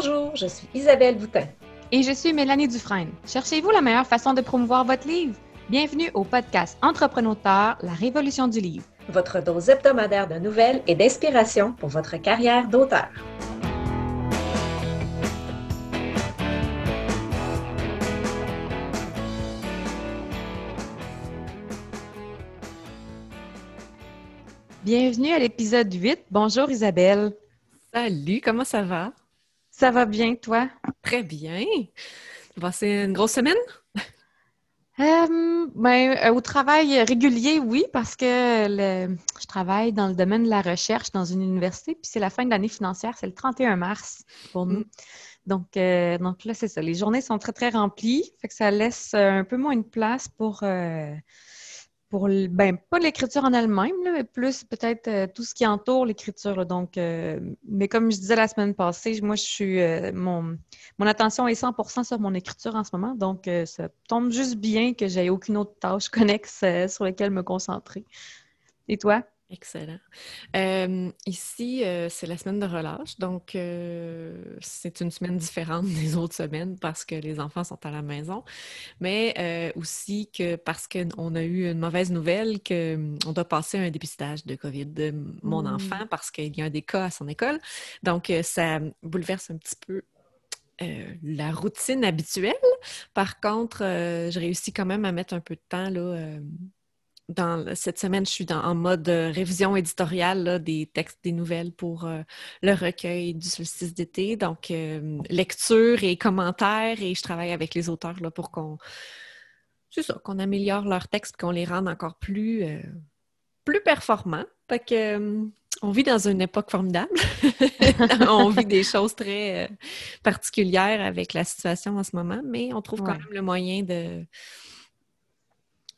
Bonjour, je suis Isabelle Boutin. Et je suis Mélanie Dufresne. Cherchez-vous la meilleure façon de promouvoir votre livre? Bienvenue au podcast Entrepreneur, la révolution du livre. Votre dose hebdomadaire de nouvelles et d'inspiration pour votre carrière d'auteur. Bienvenue à l'épisode 8. Bonjour Isabelle. Salut, comment ça va? Ça va bien, toi? Très bien. C'est une grosse semaine? Euh, ben, euh, au travail régulier, oui, parce que je travaille dans le domaine de la recherche dans une université, puis c'est la fin de l'année financière, c'est le 31 mars pour nous. Mm. Donc, euh, donc là, c'est ça. Les journées sont très, très remplies, fait que ça laisse un peu moins de place pour pour ben pas l'écriture en elle-même, mais plus peut-être euh, tout ce qui entoure l'écriture. Donc, euh, mais comme je disais la semaine passée, moi je suis euh, mon, mon attention est 100% sur mon écriture en ce moment, donc ça tombe juste bien que j'ai aucune autre tâche connexe sur laquelle me concentrer. Et toi? Excellent. Euh, ici, euh, c'est la semaine de relâche, donc euh, c'est une semaine différente des autres semaines parce que les enfants sont à la maison, mais aussi que parce qu'on a eu une mauvaise nouvelle qu'on doit passer un dépistage de COVID de mon mmh. enfant parce qu'il y a un des cas à son école. Donc, ça bouleverse un petit peu la routine habituelle. Par contre, j'ai réussi quand même à mettre un peu de temps là, dans cette semaine, je suis en mode euh, révision éditoriale des textes, des nouvelles pour euh, le recueil du solstice d'été. Donc, euh, lecture et commentaires, et je travaille avec les auteurs là, pour qu'on qu'on améliore leurs textes qu'on les rende encore plus, plus performants. Fait que on vit dans une époque formidable. on vit des choses très particulières avec la situation en ce moment, mais on trouve quand même le moyen de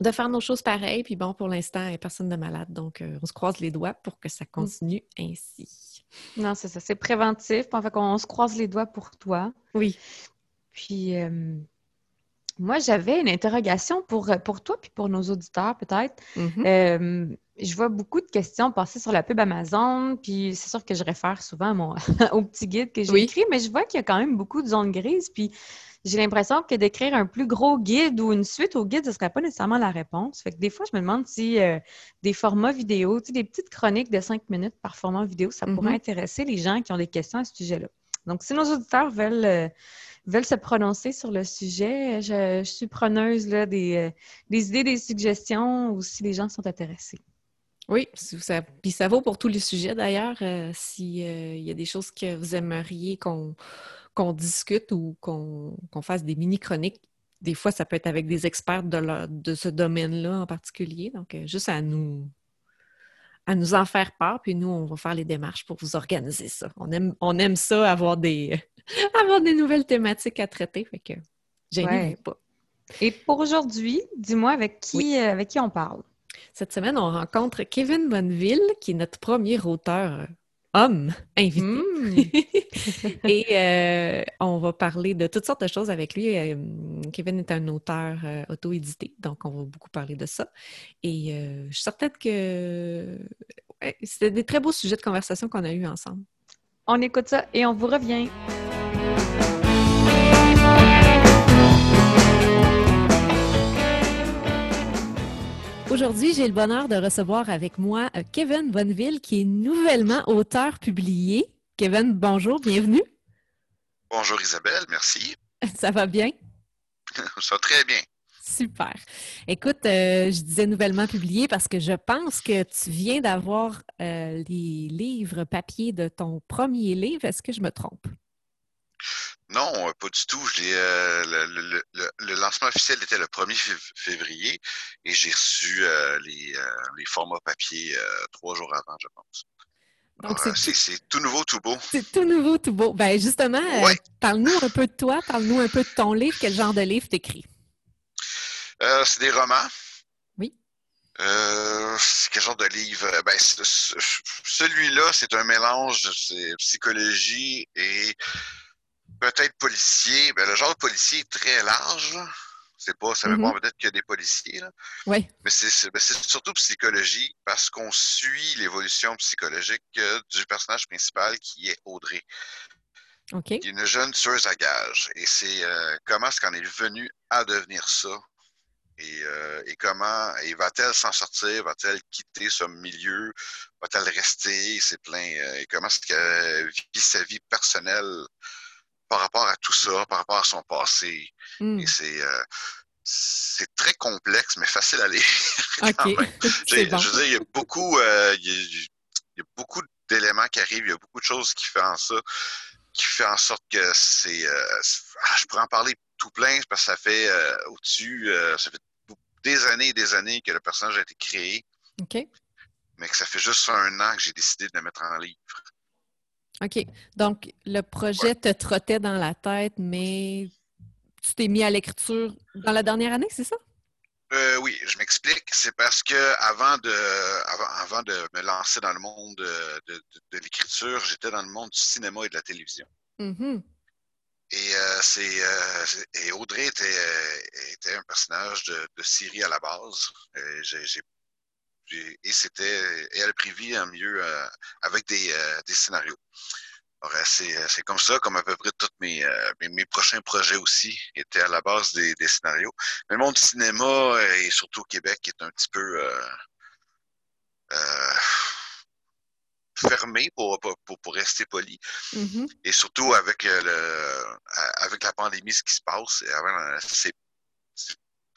de faire nos choses pareilles. Puis bon, pour l'instant, il n'y a personne de malade. Donc, euh, on se croise les doigts pour que ça mm. continue ainsi. Non, c'est ça. C'est préventif. En fait, on se croise les doigts pour toi. Oui. Puis, euh, moi, j'avais une interrogation pour, pour toi puis pour nos auditeurs, peut-être. Euh, je vois beaucoup de questions passer sur la pub Amazon, puis c'est sûr que je réfère souvent mon, au petit guide que j'ai écrit, mais je vois qu'il y a quand même beaucoup de zones grises. Puis, j'ai l'impression que d'écrire un plus gros guide ou une suite au guide, ce ne serait pas nécessairement la réponse. Fait que des fois, je me demande si euh, des formats vidéo, tu sais, des petites chroniques de cinq minutes par format vidéo, ça pourrait mm-hmm. intéresser les gens qui ont des questions à ce sujet-là. Donc, si nos auditeurs veulent, euh, veulent se prononcer sur le sujet, je, suis preneuse là, des, euh, des idées, des suggestions ou si les gens sont intéressés. Oui, ça, puis ça vaut pour tous les sujets d'ailleurs. S'il y a des choses que vous aimeriez qu'on qu'on discute ou qu'on fasse des mini-chroniques. Des fois, ça peut être avec des experts de, de ce domaine-là en particulier. Donc, euh, juste à nous, à nous en faire part, puis nous, on va faire les démarches pour vous organiser ça. On aime, on aime ça, avoir des, avoir des nouvelles thématiques à traiter. Fait que pas. Et pour aujourd'hui, dis-moi avec qui, euh, avec qui on parle? Cette semaine, on rencontre Kevin Bonneville, qui est notre premier auteur homme invité. Hmm. et euh, on va parler de toutes sortes de choses avec lui. Euh, Kevin est un auteur euh, auto-édité, donc on va beaucoup parler de ça. Et je suis certaine que c'était des très beaux sujets de conversation qu'on a eus ensemble. On écoute ça et on vous revient. Aujourd'hui, j'ai le bonheur de recevoir avec moi euh, Kevin Bonneville, qui est nouvellement auteur publié. Kevin, bonjour, bienvenue. Bonjour Isabelle, merci. Ça va bien? Ça va très bien. Super. Écoute, euh, je disais nouvellement publié parce que je pense que tu viens d'avoir euh, les livres papier de ton premier livre. Est-ce que je me trompe? Non, euh, pas du tout. Euh, le, lancement officiel était le 1er février et j'ai reçu euh, les, formats papier trois jours avant, je pense. Donc, c'est tout nouveau, tout beau. C'est tout nouveau, tout beau. Ben justement, parle-nous un peu de toi, parle-nous un peu de ton livre. Quel genre de livre t'écris? c'est des romans. Oui. quel genre de livre? Ben, celui-là, c'est un mélange de psychologie et peut-être policier. Ben, le genre de policier est très large. C'est pas, ça veut mm-hmm. pas peut-être qu'il y a des policiers. Là. Oui. Mais c'est ben, surtout psychologie parce qu'on suit l'évolution psychologique euh, du personnage principal qui est Audrey. qui est une jeune tueuse à gages. Et c'est comment est-ce qu'on est venu à devenir ça? Et, comment et va-t-elle s'en sortir? Va-t-elle quitter ce milieu? Va-t-elle rester? C'est plein. et comment est-ce qu'elle vit sa vie personnelle par rapport à tout ça, par rapport à son passé? Et c'est c'est très complexe, mais facile à lire. Je veux dire, il y a beaucoup, euh, il, y a, beaucoup d'éléments qui arrivent, il y a beaucoup de choses qui font en ça, qui fait en sorte que c'est. Euh, ah, je pourrais en parler tout plein parce que ça fait euh, au-dessus, ça fait des années et des années que le personnage a été créé. OK. Mais que ça fait juste un an que j'ai décidé de le mettre en livre. OK. Donc, le projet te trottait dans la tête, mais tu t'es mis à l'écriture dans la dernière année, c'est ça? Euh, oui, je m'explique. C'est parce que avant de, avant, de me lancer dans le monde de, l'écriture, j'étais dans le monde du cinéma et de la télévision. Mm-hmm. Et, euh, c'est, euh, et Audrey était, était, un personnage de, Syrie à la base. Et, et c'était, et elle pris vie en mieux avec des, des scénarios. Euh, c'est comme ça, comme à peu près tous euh, mes, mes, prochains projets aussi étaient à la base des, scénarios. Mais le monde du cinéma, euh, et surtout au Québec, est un petit peu fermé pour, pour, rester poli. Mm-hmm. Et surtout avec, le, avec la pandémie, ce qui se passe, c'est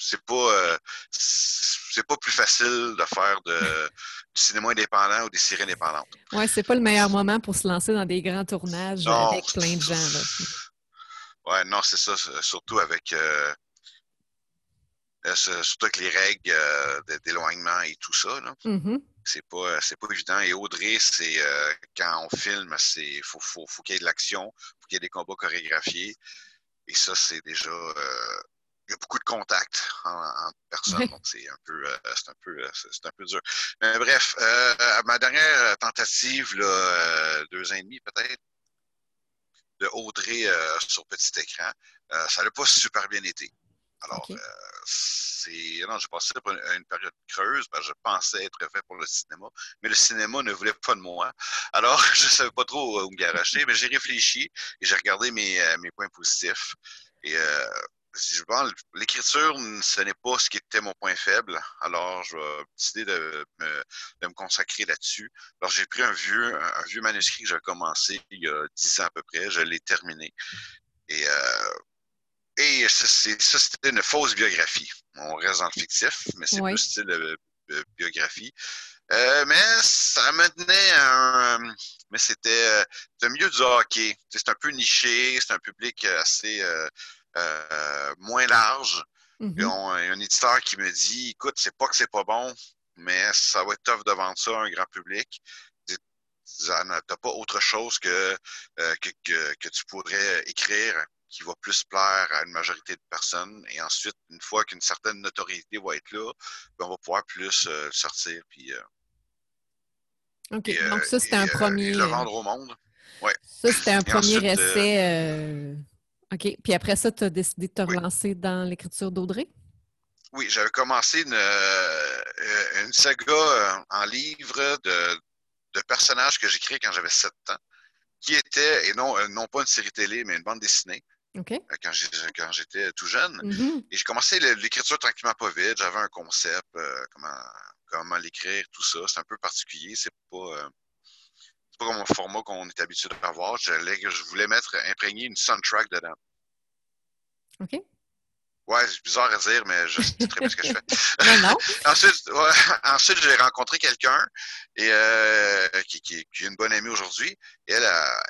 c'est pas euh, c'est pas plus facile de faire de, du cinéma indépendant ou des séries indépendantes. Ouais, c'est pas le meilleur moment pour se lancer dans des grands tournages avec plein de gens. Ouais, non, c'est ça, surtout avec euh, euh, surtout avec les règles d'éloignement et tout ça. Là. C'est pas c'est pas évident. Et Audrey, c'est quand on filme, c'est faut, faut, faut qu'il y ait de l'action, faut qu'il y ait des combats chorégraphiés. Et ça, c'est déjà il y a beaucoup de contacts entre personnes, donc c'est un peu, euh, c'est un peu, euh, c'est un peu dur. Mais bref, euh, ma dernière tentative, là, deux ans et demi peut-être, de Audrey sur petit écran, ça n'a pas super bien été. Alors, c'est, non, j'ai passé une, période creuse que je pensais être fait pour le cinéma, mais le cinéma ne voulait pas de moi. Alors, je ne savais pas trop où me garocher, mais j'ai réfléchi et j'ai regardé mes, mes points positifs. Et l'écriture, ce n'est pas ce qui était mon point faible. Alors, je vais décider de me, consacrer là-dessus. Alors, j'ai pris un vieux, un vieux manuscrit que j'ai commencé il y a dix ans à peu près. Je l'ai terminé. Et, euh, et ça, c'était une fausse biographie. On reste dans le fictif, mais c'est plus style de, biographie. Euh, mais ça me tenait un. Mais c'était le milieu du hockey. C'est un peu niché, c'est un public assez. Euh, euh, moins large. Mm-hmm. Ils ont un éditeur qui me dit écoute, c'est pas que c'est pas bon, mais ça va être tough de vendre ça à un grand public. Tu n'as pas autre chose euh, que, que, tu pourrais écrire qui va plus plaire à une majorité de personnes. Et ensuite, une fois qu'une certaine notoriété va être là, ben, on va pouvoir plus euh, sortir. Puis, OK. Donc, ça, c'était un premier. le vendre au monde. Ouais. Ça, c'était un premier essai OK. Puis après ça, tu as décidé de te relancer dans l'écriture d'Audrey? Oui, j'avais commencé une, euh, saga euh, en livre de, personnages que j'écris quand j'avais 7 ans, qui était, et non, euh, non pas une série télé, mais une bande dessinée. Quand j'étais tout jeune. Mm-hmm. Et j'ai commencé l'écriture tranquillement pas vite. J'avais un concept, comment, comment l'écrire, tout ça. C'est un peu particulier. C'est pas pas comme un format qu'on est habitué d'avoir. Je, je voulais mettre, imprégner une soundtrack dedans. OK. Ouais, c'est bizarre à dire, mais je sais très bien ce que je fais. non, non. ensuite, ensuite j'ai rencontré quelqu'un et euh, qui, qui, est une bonne amie aujourd'hui. Elle,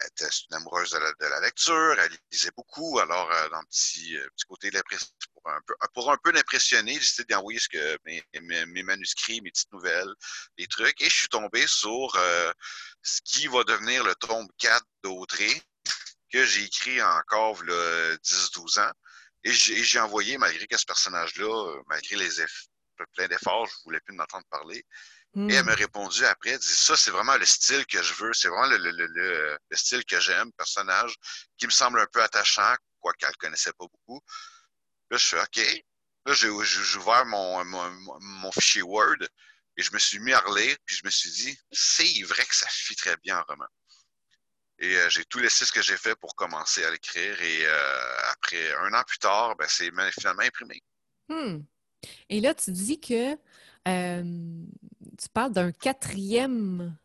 était une amoureuse de la, lecture, elle lisait beaucoup. Alors, euh, dans le petit, euh, petit côté de pour un peu, pour un peu l'impressionner, j'ai décidé d'envoyer ce que mes, mes, manuscrits, mes petites nouvelles, des trucs. Et je suis tombé sur ce qui va devenir le tome 4 d'Audrey, que j'ai écrit encore il 10-12 ans. Et j'ai envoyé, malgré que ce personnage-là, euh, malgré les plein d'efforts, je ne voulais plus m'entendre parler. Et elle hmm. m'a répondu après, elle dit ça, c'est vraiment le style que je veux, c'est vraiment le, le, le, le, style que j'aime, personnage, qui me semble un peu attachant, quoi qu'elle ne connaissait pas beaucoup. Là, je fais OK. Là, j'ai ouvert mon, mon, mon, fichier Word et je me suis mis à relire, puis je me suis dit, c'est vrai que ça fit très bien en roman. Et j'ai tout laissé ce que j'ai fait pour commencer à l'écrire. Et après, un an plus tard, ben, c'est finalement imprimé. Hmm. Et là, tu dis que tu parles d'un quatrième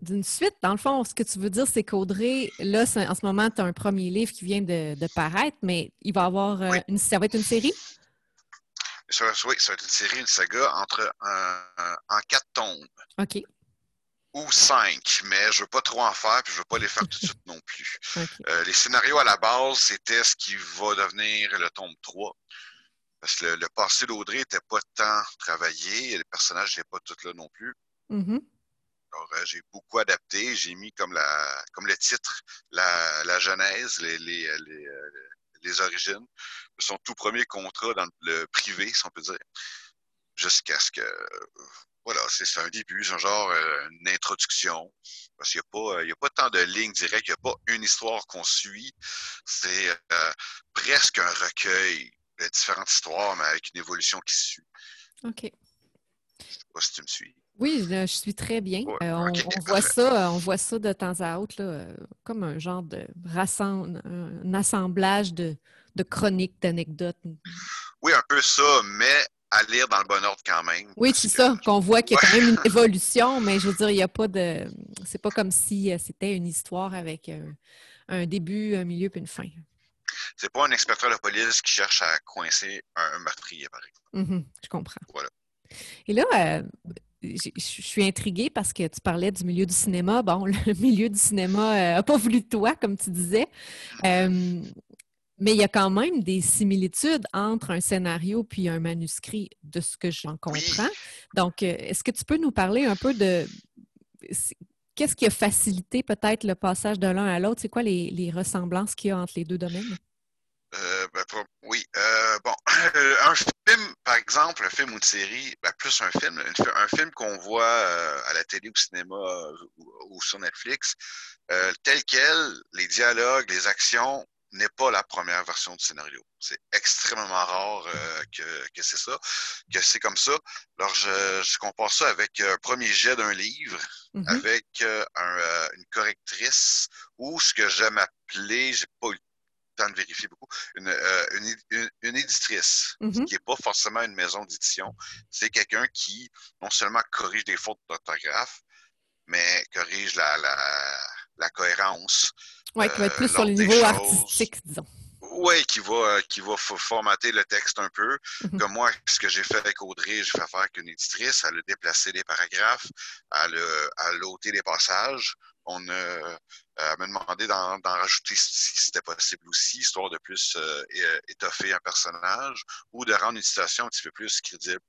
d'une suite. Dans le fond, ce que tu veux dire, c'est qu'Audrey, là, en ce moment, tu as un premier livre qui vient de, paraître, mais il va avoir euh, une, ça va être une série? Oui, ça va être une série, une saga entre en quatre tomes. OK. Ou cinq, mais je ne veux pas trop en faire, puis je ne veux pas les faire tout de suite non plus. Euh, les scénarios à la base, c'était ce qui va devenir le tome 3. Parce que le, passé d'Audrey n'était pas tant travaillé, et les personnages n'étaient pas tous là non plus. Mm-hmm. Alors, euh, j'ai beaucoup adapté. J'ai mis comme la comme le titre, la, la genèse, les, les, les, euh, les origines. Son tout premier contrat dans le privé, si on peut dire. Jusqu'à ce que voilà, c'est un début, c'est un genre euh, une introduction. Parce qu'il n'y a, pas, il y a pas tant de lignes directes, il n'y a pas une histoire qu'on suit. C'est presque un recueil de différentes histoires, mais avec une évolution qui suit. OK. Je ne sais pas si tu me suis. Oui, je suis très bien. Euh, on, voit ça, euh, on voit ça de temps à autre, euh, comme un genre de un assemblage de, chroniques, d'anecdotes. Oui, un peu ça, mais à lire dans le bon ordre quand même. Oui, c'est ça, qu'on voit qu'il y a quand même une évolution, mais je veux dire, il n'y a pas de. C'est pas comme si c'était une histoire avec un, début, un milieu puis une fin. C'est pas un inspecteur de police qui cherche à coincer un, meurtrier, par exemple. Mm-hmm, je comprends. Voilà. Et là, je suis intriguée parce que tu parlais du milieu du cinéma. Bon, le milieu du cinéma n'a euh, pas voulu de toi, comme tu disais. Euh, mais il y a quand même des similitudes entre un scénario puis un manuscrit, de ce que j'en comprends. Donc, euh, est-ce que tu peux nous parler un peu de qu'est-ce qui a facilité peut-être le passage de l'un à l'autre? C'est quoi les, les ressemblances qu'il y a entre les deux domaines? Euh, ben, oui. Euh, bon, un film, par exemple, un film ou une série, ben, plus un film, un film qu'on voit à la télé, au cinéma ou, sur Netflix, tel quel, les dialogues, les actions, n'est pas la première version du scénario. C'est extrêmement rare que, que c'est ça, que c'est comme ça. Alors, je, je, compare ça avec un premier jet d'un livre, mm-hmm. avec un, une correctrice, ou ce que j'aime appeler, j'ai pas eu temps de vérifier beaucoup, une, euh, une, éditrice, mm-hmm. qui n'est pas forcément une maison d'édition. C'est quelqu'un qui non seulement corrige des fautes d'orthographe, mais corrige la, la, la cohérence. Oui, qui va être plus euh, sur le niveau artistique, disons. Oui, qui va, euh, qui va formater le texte un peu. Mm-hmm. Comme moi, ce que j'ai fait avec Audrey, j'ai fait affaire avec une éditrice. Elle a déplacé des paragraphes, elle a, elle a ôté des passages on a, m'a demandé d'en rajouter si c'était possible aussi, histoire de plus euh, euh, étoffer un personnage ou de rendre une situation un petit peu plus crédible.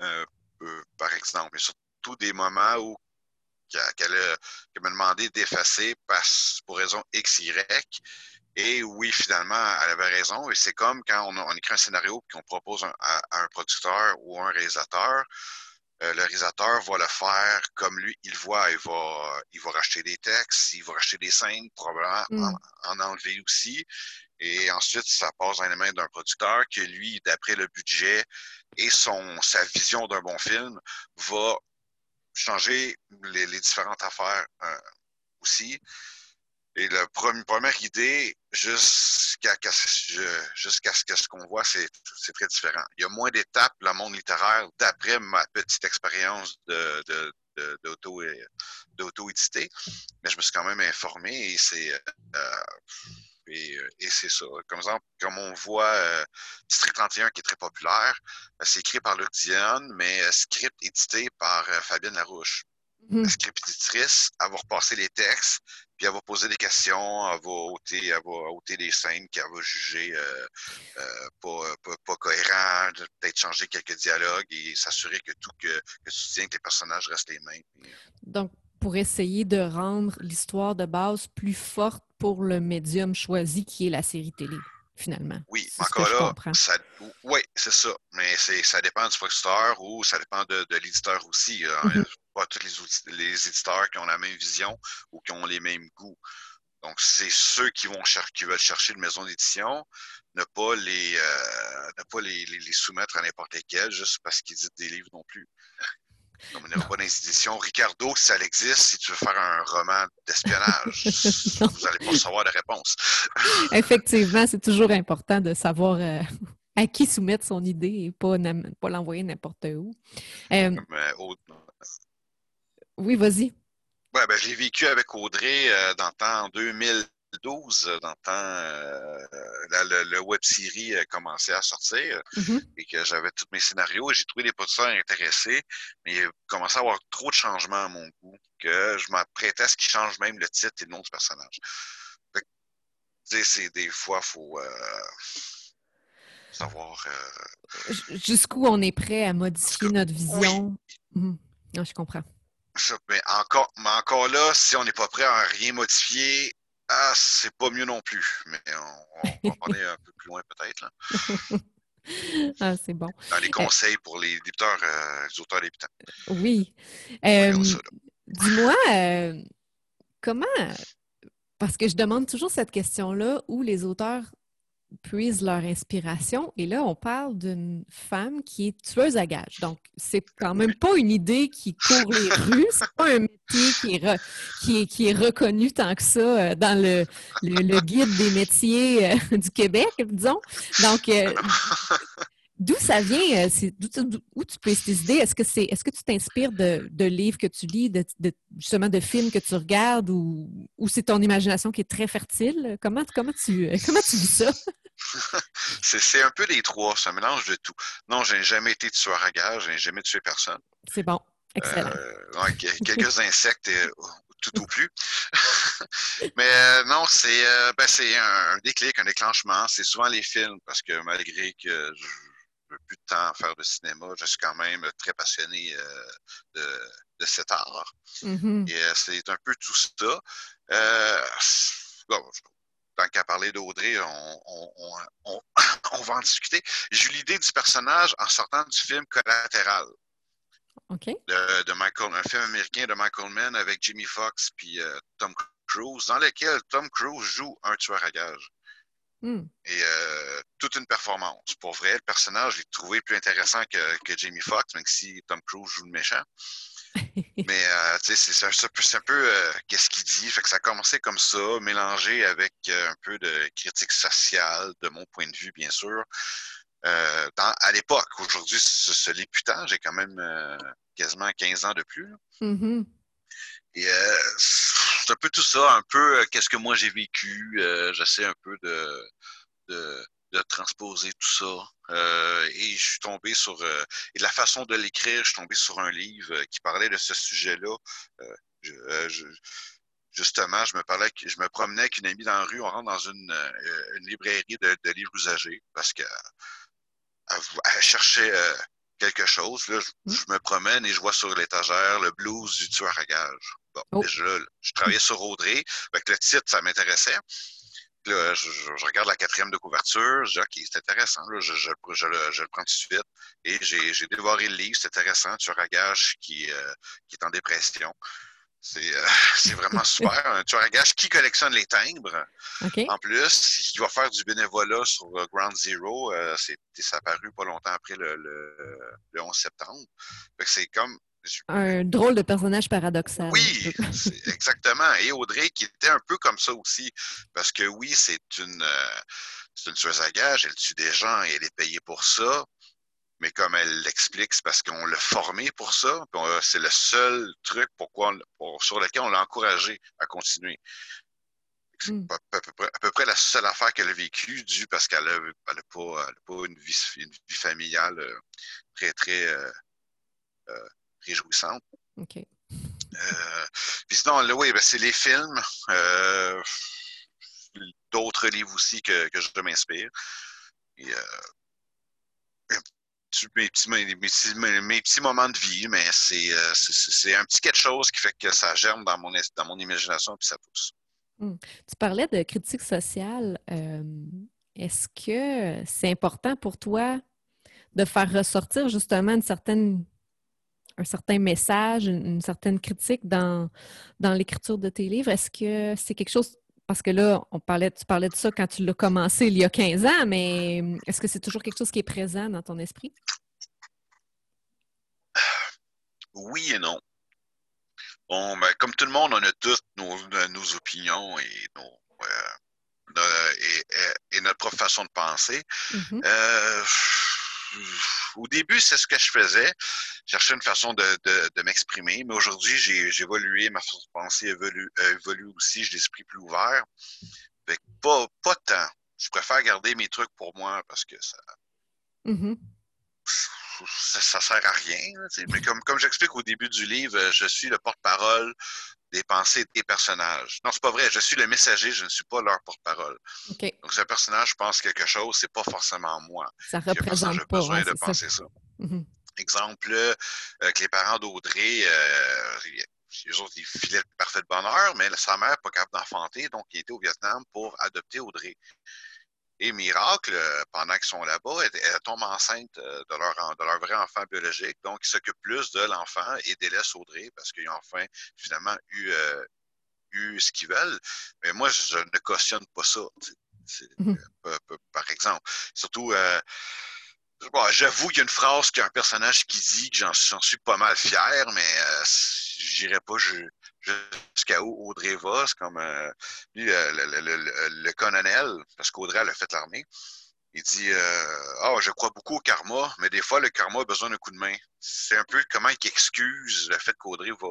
Euh, par exemple, mais surtout des moments où qu'elle m'a demandé d'effacer pour raison X, Y. Et oui, finalement, elle avait raison. Et c'est comme quand on, écrit un scénario et qu'on propose à, un producteur ou un réalisateur. Euh, le réalisateur va le faire comme lui, il voit, il va, il va racheter des textes, il va racheter des scènes, probablement mm. en, enlever aussi. Et ensuite, ça passe dans les mains d'un producteur qui, lui, d'après le budget et son, sa vision d'un bon film, va changer les, différentes affaires euh, aussi. Et la première idée, jusqu'à ce que ce qu'on voit, c'est très différent. Il y a moins d'étapes dans le monde littéraire d'après ma petite expérience de, d'auto-éditer, mais je me suis quand même informé et c'est euh, et, c'est ça. Comme, exemple, comme on voit euh, District 31 qui est très populaire, euh, c'est écrit par Luc Dion, mais script édité par Fabienne Larouche. Mm-hmm. La script éditrice, elle va repasser les textes, puis elle va poser des questions, elle va ôter, elle va ôter des scènes qu'elle va juger euh, euh, pas, pas, pas cohérents, peut-être changer quelques dialogues et s'assurer que tout, que, que tu tiens, que les personnages restent les mêmes. Euh. Donc, pour essayer de rendre l'histoire de base plus forte pour le médium choisi qui est la série télé finalement. Oui, encore là, oui, c'est ça. Mais ça dépend du producteur ou ça dépend de, l'éditeur aussi. Mm-hmm. Pas tous les, les, éditeurs qui ont la même vision ou qui ont les mêmes goûts. Donc, c'est ceux qui vont qui veulent chercher une maison d'édition, ne pas les euh, ne pas les, soumettre à n'importe lesquels juste parce qu'ils éditent des livres non plus. Comme on n'ira pas d'institution. Ricardo, si ça existe, si tu veux faire un roman d'espionnage, vous n'allez pas savoir la réponse. Effectivement, c'est toujours important de savoir euh, à qui soumettre son idée et pas, pas l'envoyer n'importe où. Euh, oui, vas-y. Ouais, ben, j'ai vécu avec Audrey euh, dans le temps en 2012, dans le temps, euh, le, web série a commencé à sortir mm-hmm. et que j'avais tous mes scénarios et j'ai trouvé les producteurs intéressés, mais il commençait à avoir trop de changements à mon goût que je m'apprêtais à ce qu'ils changent même le titre et le nom du personnage. c'est des fois, il faut savoir. Jusqu'où on est prêt à modifier notre vision. Mm-hmm. Non, je comprends mais encore, mais encore là, si on n'est pas prêt à rien modifier, ah, c'est pas mieux non plus. Mais on, on va parler un peu plus loin peut-être. ah, c'est bon. Dans les euh, conseils pour les débuteurs, euh, les auteurs débutants. Oui. Euh, dis-moi, comment, parce que je demande toujours cette question-là, où les auteurs puisent leur inspiration. Et là, on parle d'une femme qui est tueuse à gages. Donc, c'est quand même pas une idée qui court les rues. C'est pas un métier qui est, qui est, reconnu tant que ça euh, dans le, le, guide des métiers euh, du Québec, disons. Donc, euh, D'où ça vient? Où tu peux ces idées? Est-ce que c'est est-ce que tu t'inspires de, de, livres que tu lis, de, justement de films que tu regardes ou, ou c'est ton imagination qui est très fertile? Comment, comment, tu, comment tu vis ça? c'est un peu des trois, c'est un mélange de tout. Non, j'ai jamais été tueur à gage, j'ai jamais tué personne. C'est bon, excellent. Euh, quelques insectes et, tout au plus. Mais euh, non, c'est euh, ben, un, déclic, un déclenchement. C'est souvent les films parce que malgré que je plus de temps à faire de cinéma. Je suis quand même très passionné euh, de, cet art. Mm-hmm. Et euh, c'est un peu tout ça. Euh, tant qu'à parler d'Audrey, on, va en discuter. J'ai eu l'idée du personnage en sortant du film Collatéral. De, Michael, un film américain de Michael Mann avec Jimmy Fox puis Tom Cruise, dans lequel Tom Cruise joue un tueur à gages. Hmm. Et euh, toute une performance. Pour vrai, le personnage, je l'ai trouvé plus intéressant que, que, Jamie Foxx, même si Tom Cruise joue le méchant. Mais euh, tu sais, c'est un, peu euh, qu'est-ce qu'il dit? Fait que ça a commencé comme ça, mélangé avec un peu de critique sociale, de mon point de vue, bien sûr. à l'époque, aujourd'hui, ce, l'est plus j'ai quand même quasiment 15 ans de plus. Mm-hmm. Et c'est un peu tout ça, un peu euh, qu'est-ce que moi j'ai vécu. Euh, j'essaie un peu de, de, transposer tout ça. Euh, et je suis tombé sur, et de la façon de l'écrire, je suis tombé sur un livre qui parlait de ce sujet-là. justement, je me parlais, je me promenais avec une amie dans la rue, on rentre dans une, librairie de, livres usagés parce qu'elle cherchait quelque chose. Là, je, mmh. me promène et je vois sur l'étagère le blues du tueur à gage. Bon, oh. je travaillais sur Audrey. Avec le titre, ça m'intéressait. Là, je, regarde la quatrième de couverture, je dis OK, c'est intéressant, là, je, je, le, prends tout de suite. Et j'ai dévoré le livre, c'est intéressant, tueur à gage qui, euh, qui est en dépression. Euh, c'est vraiment super. Un tueur à gage qui collectionne les timbres. En plus, il doit faire du bénévolat sur euh, Ground Zero. Euh, c'est apparu pas longtemps après le, le, 11 septembre. C'est comme. Un drôle de personnage paradoxal. Oui, exactement. Et Audrey qui était un peu comme ça aussi. Parce que oui, c'est une, c'est une tueuse à gage, elle tue des gens et elle est payée pour ça mais comme elle l'explique, c'est parce qu'on l'a formé pour ça. C'est le seul truc pourquoi sur lequel on l'a encouragé à continuer. C'est hmm. à, peu près, la seule affaire qu'elle a vécue, due parce qu'elle n'a pas, pas une, vie, familiale euh, très, très euh, euh, réjouissante. OK. puis sinon, là, oui, ben, c'est les films, d'autres livres aussi que, que je m'inspire. Et, mes petits, moments de vie, mais euh, c'est un petit quelque chose qui fait que ça germe dans mon, dans mon imagination puis ça pousse. Hmm. Tu parlais de critique sociale. Euh, est-ce que c'est important pour toi de faire ressortir justement une certaine, un certain message, une, certaine critique dans, dans l'écriture de tes livres? Est-ce que c'est quelque chose parce que là, on parlait, tu parlais de ça quand tu l'as commencé il y a 15 ans, mais est-ce que c'est toujours quelque chose qui est présent dans ton esprit? Oui et non. Bon, ben, comme tout le monde, on a toutes nos, opinions et, euh, et, notre propre façon de penser. Mm-hmm. Euh, au début, c'est ce que je faisais. Je cherchais une façon de, m'exprimer, mais aujourd'hui, j'ai évolué, ma façon de penser évolue, évolue aussi, j'ai l'esprit plus ouvert. pas, pas tant. Je préfère garder mes trucs pour moi parce que ça. Mm-hmm ça, sert à rien. mais comme, comme j'explique au début du livre, je suis le porte-parole des pensées des personnages. Non, c'est pas vrai. Je suis le messager, je ne suis pas leur porte-parole. Donc, si un personnage pense quelque chose, c'est pas forcément moi. Ça représente J'ai besoin de penser ça. Mm-hmm. Exemple, euh, que les parents d'Audrey, euh, eux autres, ils filaient le parfait bonheur, mais sa mère n'est pas capable d'enfanter, donc il était au Vietnam pour adopter Audrey. Et miracle, euh, pendant qu'ils sont là-bas, elle, tombe enceinte euh, de leur, de leur vrai enfant biologique. Donc, ils s'occupent plus de l'enfant et délaissent Audrey parce qu'ils ont enfin finalement eu, euh, eu ce qu'ils veulent. Mais moi, je ne cautionne pas ça. Mmh par exemple. Surtout, j'avoue qu'il y a une phrase qu'un personnage qui dit que j'en suis pas mal fier, mais j'irai pas jusqu'à où Audrey va. C'est comme euh, lui, euh, le, colonel, parce qu'Audrey, elle a fait l'armée. Il dit Ah, oh, je crois beaucoup au karma, mais des fois, le karma a besoin d'un coup de main. C'est un peu comment il excuse le fait qu'Audrey va,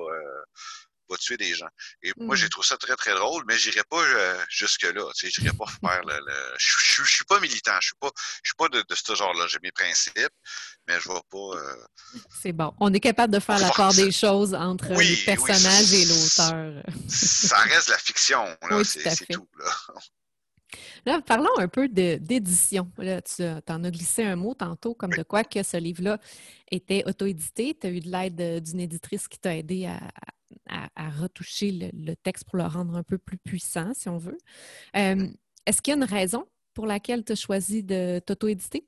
va tuer des gens. Et moi, j'ai hmm. trouvé ça très, très drôle, mais j'irai pas euh, jusque-là. Tu sais, pas faire le. Je, je, suis pas militant, je suis pas, je suis pas de, ce genre-là. J'ai mes principes, mais je vais pas. Euh, c'est bon. On est capable de faire la part des choses entre les personnages et l'auteur. Ça reste la fiction, là. c'est tout, là. Là, parlons un peu d'édition. Tu en as glissé un mot tantôt, comme de quoi que ce livre-là était auto-édité. Tu as eu de l'aide d'une éditrice qui t'a aidé à, à, retoucher le, texte pour le rendre un peu plus puissant, si on veut. Euh, est-ce qu'il y a une raison pour laquelle tu as choisi de t'auto-éditer?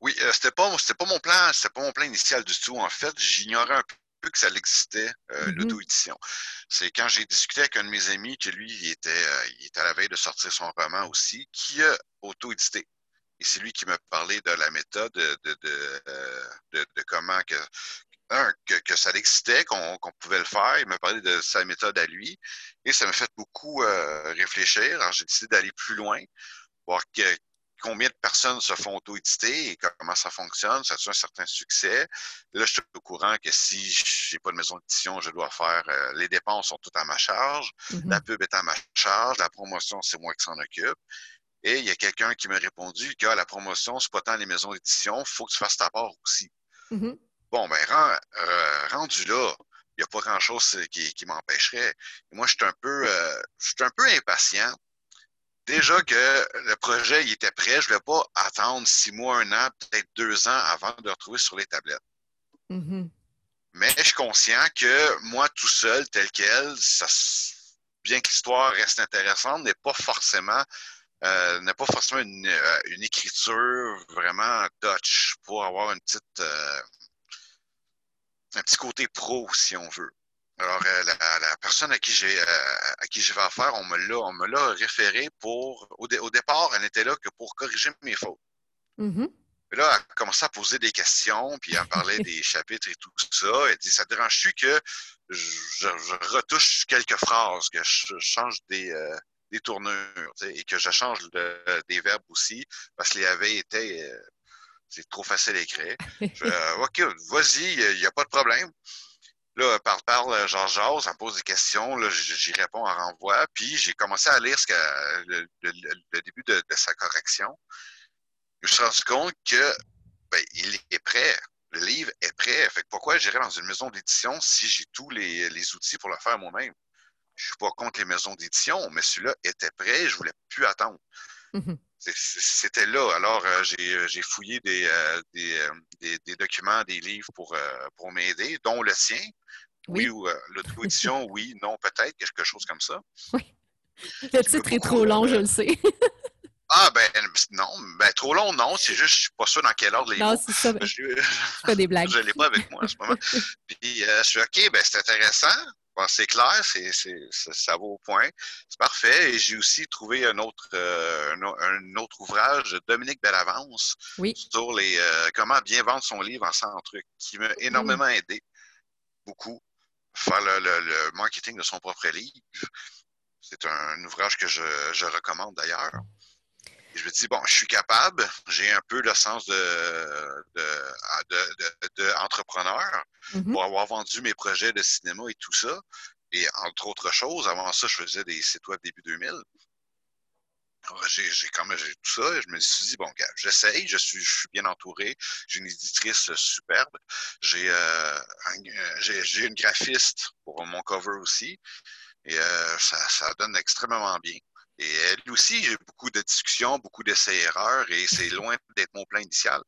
Oui, euh, c'était pas pas mon plan, c'était pas mon plan initial du tout. En fait, j'ignorais un peu que ça existait, euh, mm-hmm. l'auto-édition. C'est quand j'ai discuté avec un de mes amis que lui, il était, il était à la veille de sortir son roman aussi, qui a auto-édité. Et c'est lui qui m'a parlé de la méthode, de, de, de comment que, un, que, ça existait, qu'on pouvait le faire. Il m'a parlé de sa méthode à lui. Et ça m'a fait beaucoup euh, réfléchir. Alors, j'ai décidé d'aller plus loin, voir combien de personnes se font auto-éditer et comment ça fonctionne. Ça a un certain succès? Là, je suis au courant que si j'ai pas de maison d'édition, je dois faire euh, les dépenses sont toutes à ma charge. Mm-hmm. La pub est à ma charge. La promotion, c'est moi qui s'en occupe. Et il y a quelqu'un qui m'a répondu que la promotion, c'est pas tant les maisons d'édition, il faut que tu fasses ta part aussi. Mm-hmm. Bon, ben, euh, rendu là, il n'y a pas grand-chose qui, m'empêcherait. Moi, je suis un peu, euh, un peu impatient. Déjà que le projet il était prêt, je ne voulais pas attendre six mois, un an, peut-être deux ans avant de le retrouver sur les tablettes. Mm-hmm. Mais je suis conscient que moi, tout seul, tel quel, ça, bien que l'histoire reste intéressante, n'est pas forcément euh, n'est pas forcément une, écriture vraiment touch pour avoir une petite un petit côté pro, si on veut. Alors, euh, la, personne à qui j'ai euh, à qui j'ai affaire, on me l'a, on me l'a référé pour. Au, départ, elle n'était là que pour corriger mes fautes. Mm-hmm. Là, elle a commencé à poser des questions, puis à parler des chapitres et tout ça. Elle dit Ça dérange-tu que je, retouche quelques phrases, que je change des, euh, des tournures, et que je change des verbes aussi, parce que les avait été c'est trop facile à écrire. Euh, OK, vas-y, il n'y a, pas de problème. Là, par parle, genre Jase, ça me pose des questions, là, j'y réponds en renvoi, puis j'ai commencé à lire ce que, le, début de, sa correction. Je me suis rendu compte que ben, il est prêt. Le livre est prêt. Fait que pourquoi j'irais dans une maison d'édition si j'ai tous les, outils pour le faire moi-même? Je suis pas contre les maisons d'édition, mais celui-là était prêt, je voulais plus attendre. Mm-hmm c'était là. Alors, euh, euh, j'ai fouillé euh, des, des, documents, des livres pour, pour m'aider, dont le sien. Oui, ou l'auto-édition, oui, non, peut-être, quelque chose comme ça. Oui. Le titre est trop long, je le sais. ah, ben non, ben trop long, non. C'est juste, je suis pas sûr dans quel ordre les Non, c'est ça. Je, fais des blagues. je l'ai pas avec moi en ce moment. Puis, je suis OK, ben c'est intéressant. C'est clair, c'est, ça va au point. C'est parfait. Et j'ai aussi trouvé un autre, euh, un, autre ouvrage de Dominique Bellavance sur les comment bien vendre son livre en 100 trucs, qui m'a énormément aidé, beaucoup, faire le, marketing de son propre livre. C'est un, ouvrage que je, je recommande d'ailleurs je me dis, bon, je suis capable, j'ai un peu le sens de, de, entrepreneur mm-hmm. pour avoir vendu mes projets de cinéma et tout ça. Et entre autres choses, avant ça, je faisais des sites web début 2000. J'ai quand même tout ça. Et je me suis dit, bon, j'essaye, je suis, je suis bien entouré. J'ai une éditrice superbe. J'ai euh, une graphiste pour mon cover aussi. Et euh, ça, ça donne extrêmement bien. Et elle aussi, j'ai beaucoup de discussions, beaucoup d'essais-erreurs et c'est loin d'être mon plan initial.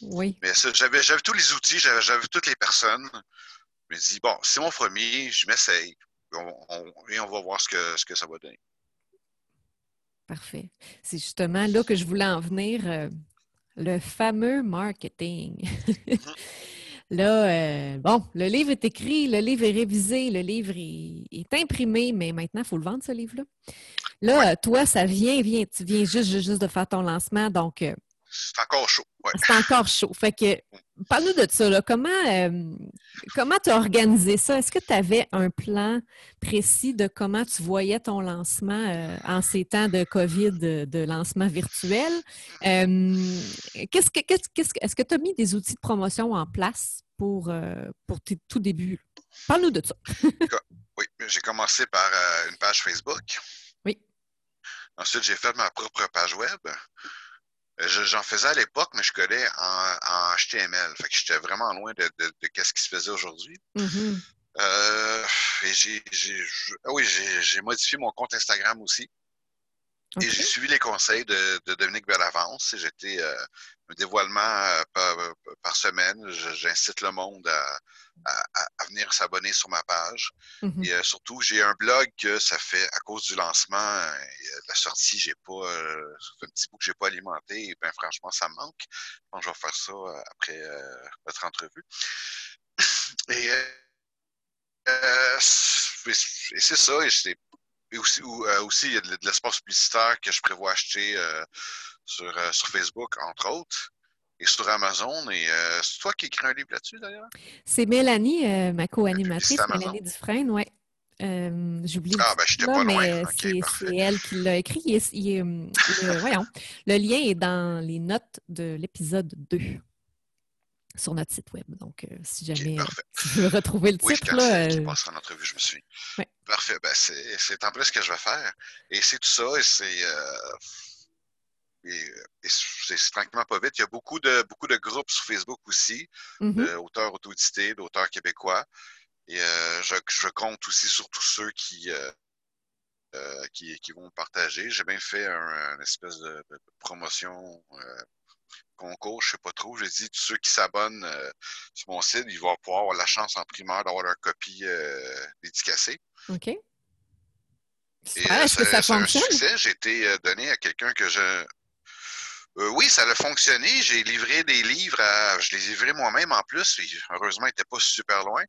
Oui. Mais j'avais, j'avais tous les outils, j'avais, toutes les personnes. Je me dis, bon, c'est mon premier, je m'essaye et on va voir ce que, ce que ça va donner. Parfait. C'est justement là que je voulais en venir, euh, le fameux marketing. Mm-hmm. Là, euh, bon, le livre est écrit, le livre est révisé, le livre est, imprimé, mais maintenant, il faut le vendre, ce livre-là. Là, toi, ça vient, vient, tu viens juste, juste de faire ton lancement, donc... Euh, c'est encore chaud. C'est encore chaud. Fait que, parle-nous de ça. Là. Comment euh, comment tu as organisé ça? Est-ce que tu avais un plan précis de comment tu voyais ton lancement en ces temps de COVID, de, lancement virtuel? qu'est-ce que, qu'est-ce, est-ce que tu as mis des outils de promotion en place pour, euh, pour tes tout débuts? Parle-nous de ça. oui, j'ai commencé par euh, une page Facebook. Ensuite, j'ai fait ma propre page web. Euh, j'en faisais à l'époque, mais je connais en, HTML. Fait que j'étais vraiment loin de, de, ce qui se faisait aujourd'hui. Mm-hmm. ah oui, j'ai modifié mon compte Instagram aussi. Et j'ai suivi les conseils de, Dominique Bellavance. J'étais un dévoilement euh, par, semaine. J'incite le monde à, venir s'abonner sur ma page. Mm-hmm. Et euh, surtout, j'ai un blog que ça fait, à cause du lancement euh, de la sortie, j'ai pas, un petit bout que j'ai pas alimenté. Et bien, franchement, ça me manque. Donc, je vais faire ça après notre entrevue. Et, c'est ça. Et aussi, aussi, il y a de l'espace publicitaire que je prévois acheter sur, euh, sur Facebook, entre autres et sur Amazon. Et euh, c'est toi qui écris un livre là-dessus, d'ailleurs? C'est Mélanie, euh, ma co-animatrice, Mélanie Dufresne, oui. J'oublie ah, ben, pas mais c'est elle qui l'a écrit. voyons, le lien est dans les notes de l'épisode 2 sur notre site web. Donc, si jamais tu veux retrouver le oui, titre. Là, je en entrevue, je me suis. Parfait. Ben, c'est en plus ce que je vais faire. Et c'est tout ça. Et c'est et, c'est frankement pas vite. Il y a beaucoup de, beaucoup de groupes sur Facebook aussi, mm-hmm. d'auteurs auto-édités, d'auteurs québécois. Et euh, je, compte aussi sur tous ceux qui, euh, euh, qui, vont partager. J'ai bien fait un, espèce de, promotion concours, je sais pas trop. J'ai dit tous ceux qui s'abonnent sur mon site, ils vont pouvoir avoir la chance en primaire d'avoir leur copie dédicacée. OK. Est-ce que ça, fonctionne? J'ai été donné à quelqu'un que je euh, oui, ça a fonctionné. J'ai livré des livres à. Je les ai livrés moi-même en plus. heureusement, ils n'étaient pas super loin.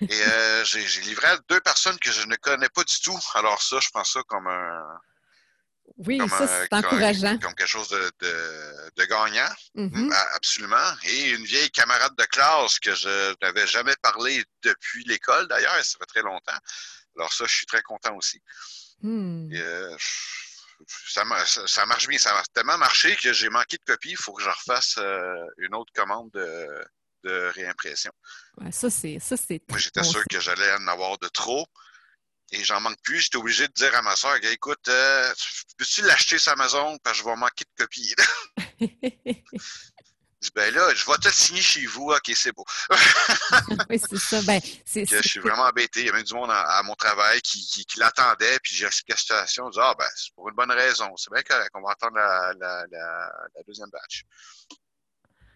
Et euh, j'ai livré à deux personnes que je ne connais pas du tout. Alors, ça, je prends ça comme un. Oui, ça, c'est encourageant. Comme, quelque chose de, de, gagnant. Mm-hmm. Absolument. Et une vieille camarade de classe que je n'avais jamais parlé depuis l'école, d'ailleurs, ça fait très longtemps. Alors, ça, je suis très content aussi. Hmm. Et, euh, ça, ça, marche bien. Ça a tellement marché que j'ai manqué de copies. Il faut que je refasse euh, une autre commande de, réimpression. ça, c'est. Moi, j'étais sûr que j'allais en avoir de trop. Et j'en manque plus. J'étais obligé de dire à ma soeur écoute, euh, peux-tu l'acheter sur Amazon parce que je vais manquer de copies? ben là, je vais te signer chez vous. OK, c'est beau. oui, c'est ça. Ben, je suis vraiment embêté. Il y avait du monde à, mon travail qui, qui, l'attendait, puis j'ai expliqué la situation. Je dis, ah, ben, c'est pour une bonne raison. C'est bien correct. On va attendre la, la, la, deuxième batch.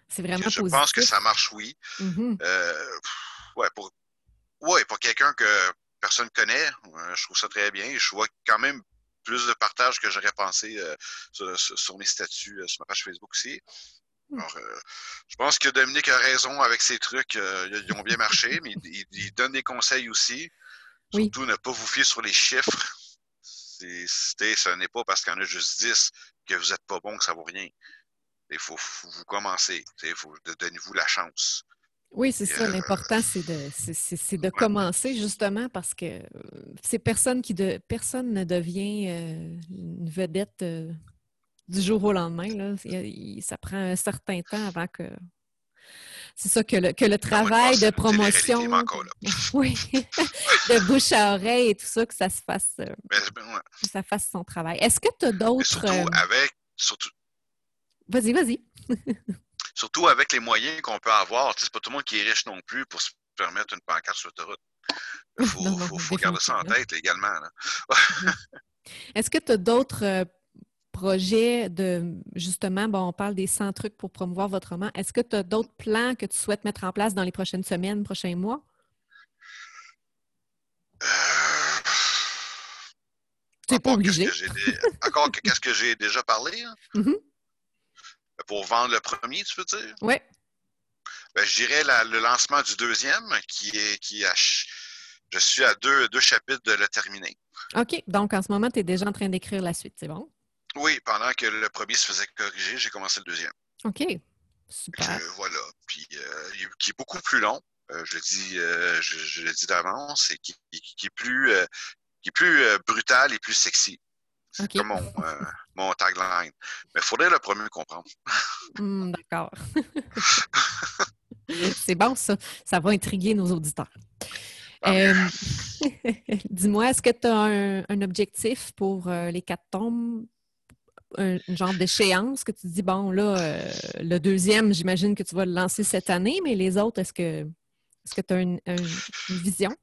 C'est vraiment Je pense que ça marche, oui. Mm-hmm. Euh, ouais, pour, ouais, pour quelqu'un que personne ne connaît, euh, je trouve ça très bien. Je vois quand même plus de partage que j'aurais pensé euh, sur, sur, mes statuts sur ma page Facebook aussi. Alors, euh, je pense que Dominique a raison avec ses trucs. Euh, ils ont bien marché, mais il, donne des conseils aussi. Surtout ne pas vous fier sur les chiffres. ce n'est pas parce qu'il y en a juste 10 que vous n'êtes pas bon que ça vaut rien. Il faut, vous commencer. Il faut donnez-vous la chance. Oui, c'est ça. Euh, L'important, c'est de, de commencer justement parce que euh, c'est personne qui de personne ne devient euh, une vedette du jour au lendemain. Là. ça prend un certain temps avant que. C'est ça que le, que le travail de promotion. oui, de bouche à oreille et tout ça, que ça se fasse. que ça fasse son travail. Est-ce que tu as d'autres. Surtout avec. Surtout... Vas-y, vas-y. Surtout avec les moyens qu'on peut avoir. C'est pas tout le monde qui est riche non plus pour se permettre une pancarte sur l'autoroute. Il faut, garder ça en tête également. Est-ce que tu as d'autres euh, projets de justement, bon, on parle des 100 trucs pour promouvoir votre roman. Est-ce que tu as d'autres plans que tu souhaites mettre en place dans les prochaines semaines, prochains mois? Euh... Pas obligé. Encore qu'est-ce que j'ai déjà parlé? Hein? Pour vendre le premier, tu veux dire? Oui. Ben, je dirais le lancement du deuxième, qui est qui je suis à deux, deux chapitres de le terminer. OK. Donc, en ce moment, tu es déjà en train d'écrire la suite, c'est bon? Oui, pendant que le premier se faisait corriger, j'ai commencé le deuxième. OK. Super. voilà. Puis, euh, qui est beaucoup plus long. Euh, je, dis, euh, je, le dis d'avance, et qui, est plus, qui est plus brutal et plus sexy. C'est comme mon, euh, mon, tagline. Mais il faudrait le premier comprendre. Hmm, d'accord. C'est bon, ça. Ça va intriguer nos auditeurs. Euh, dis-moi, est-ce que tu as un, objectif pour euh, les quatre tomes? Un, genre d'échéance que tu dis, bon, là, le deuxième, j'imagine que tu vas le lancer cette année, mais les autres, est-ce que est-ce tu as une, vision?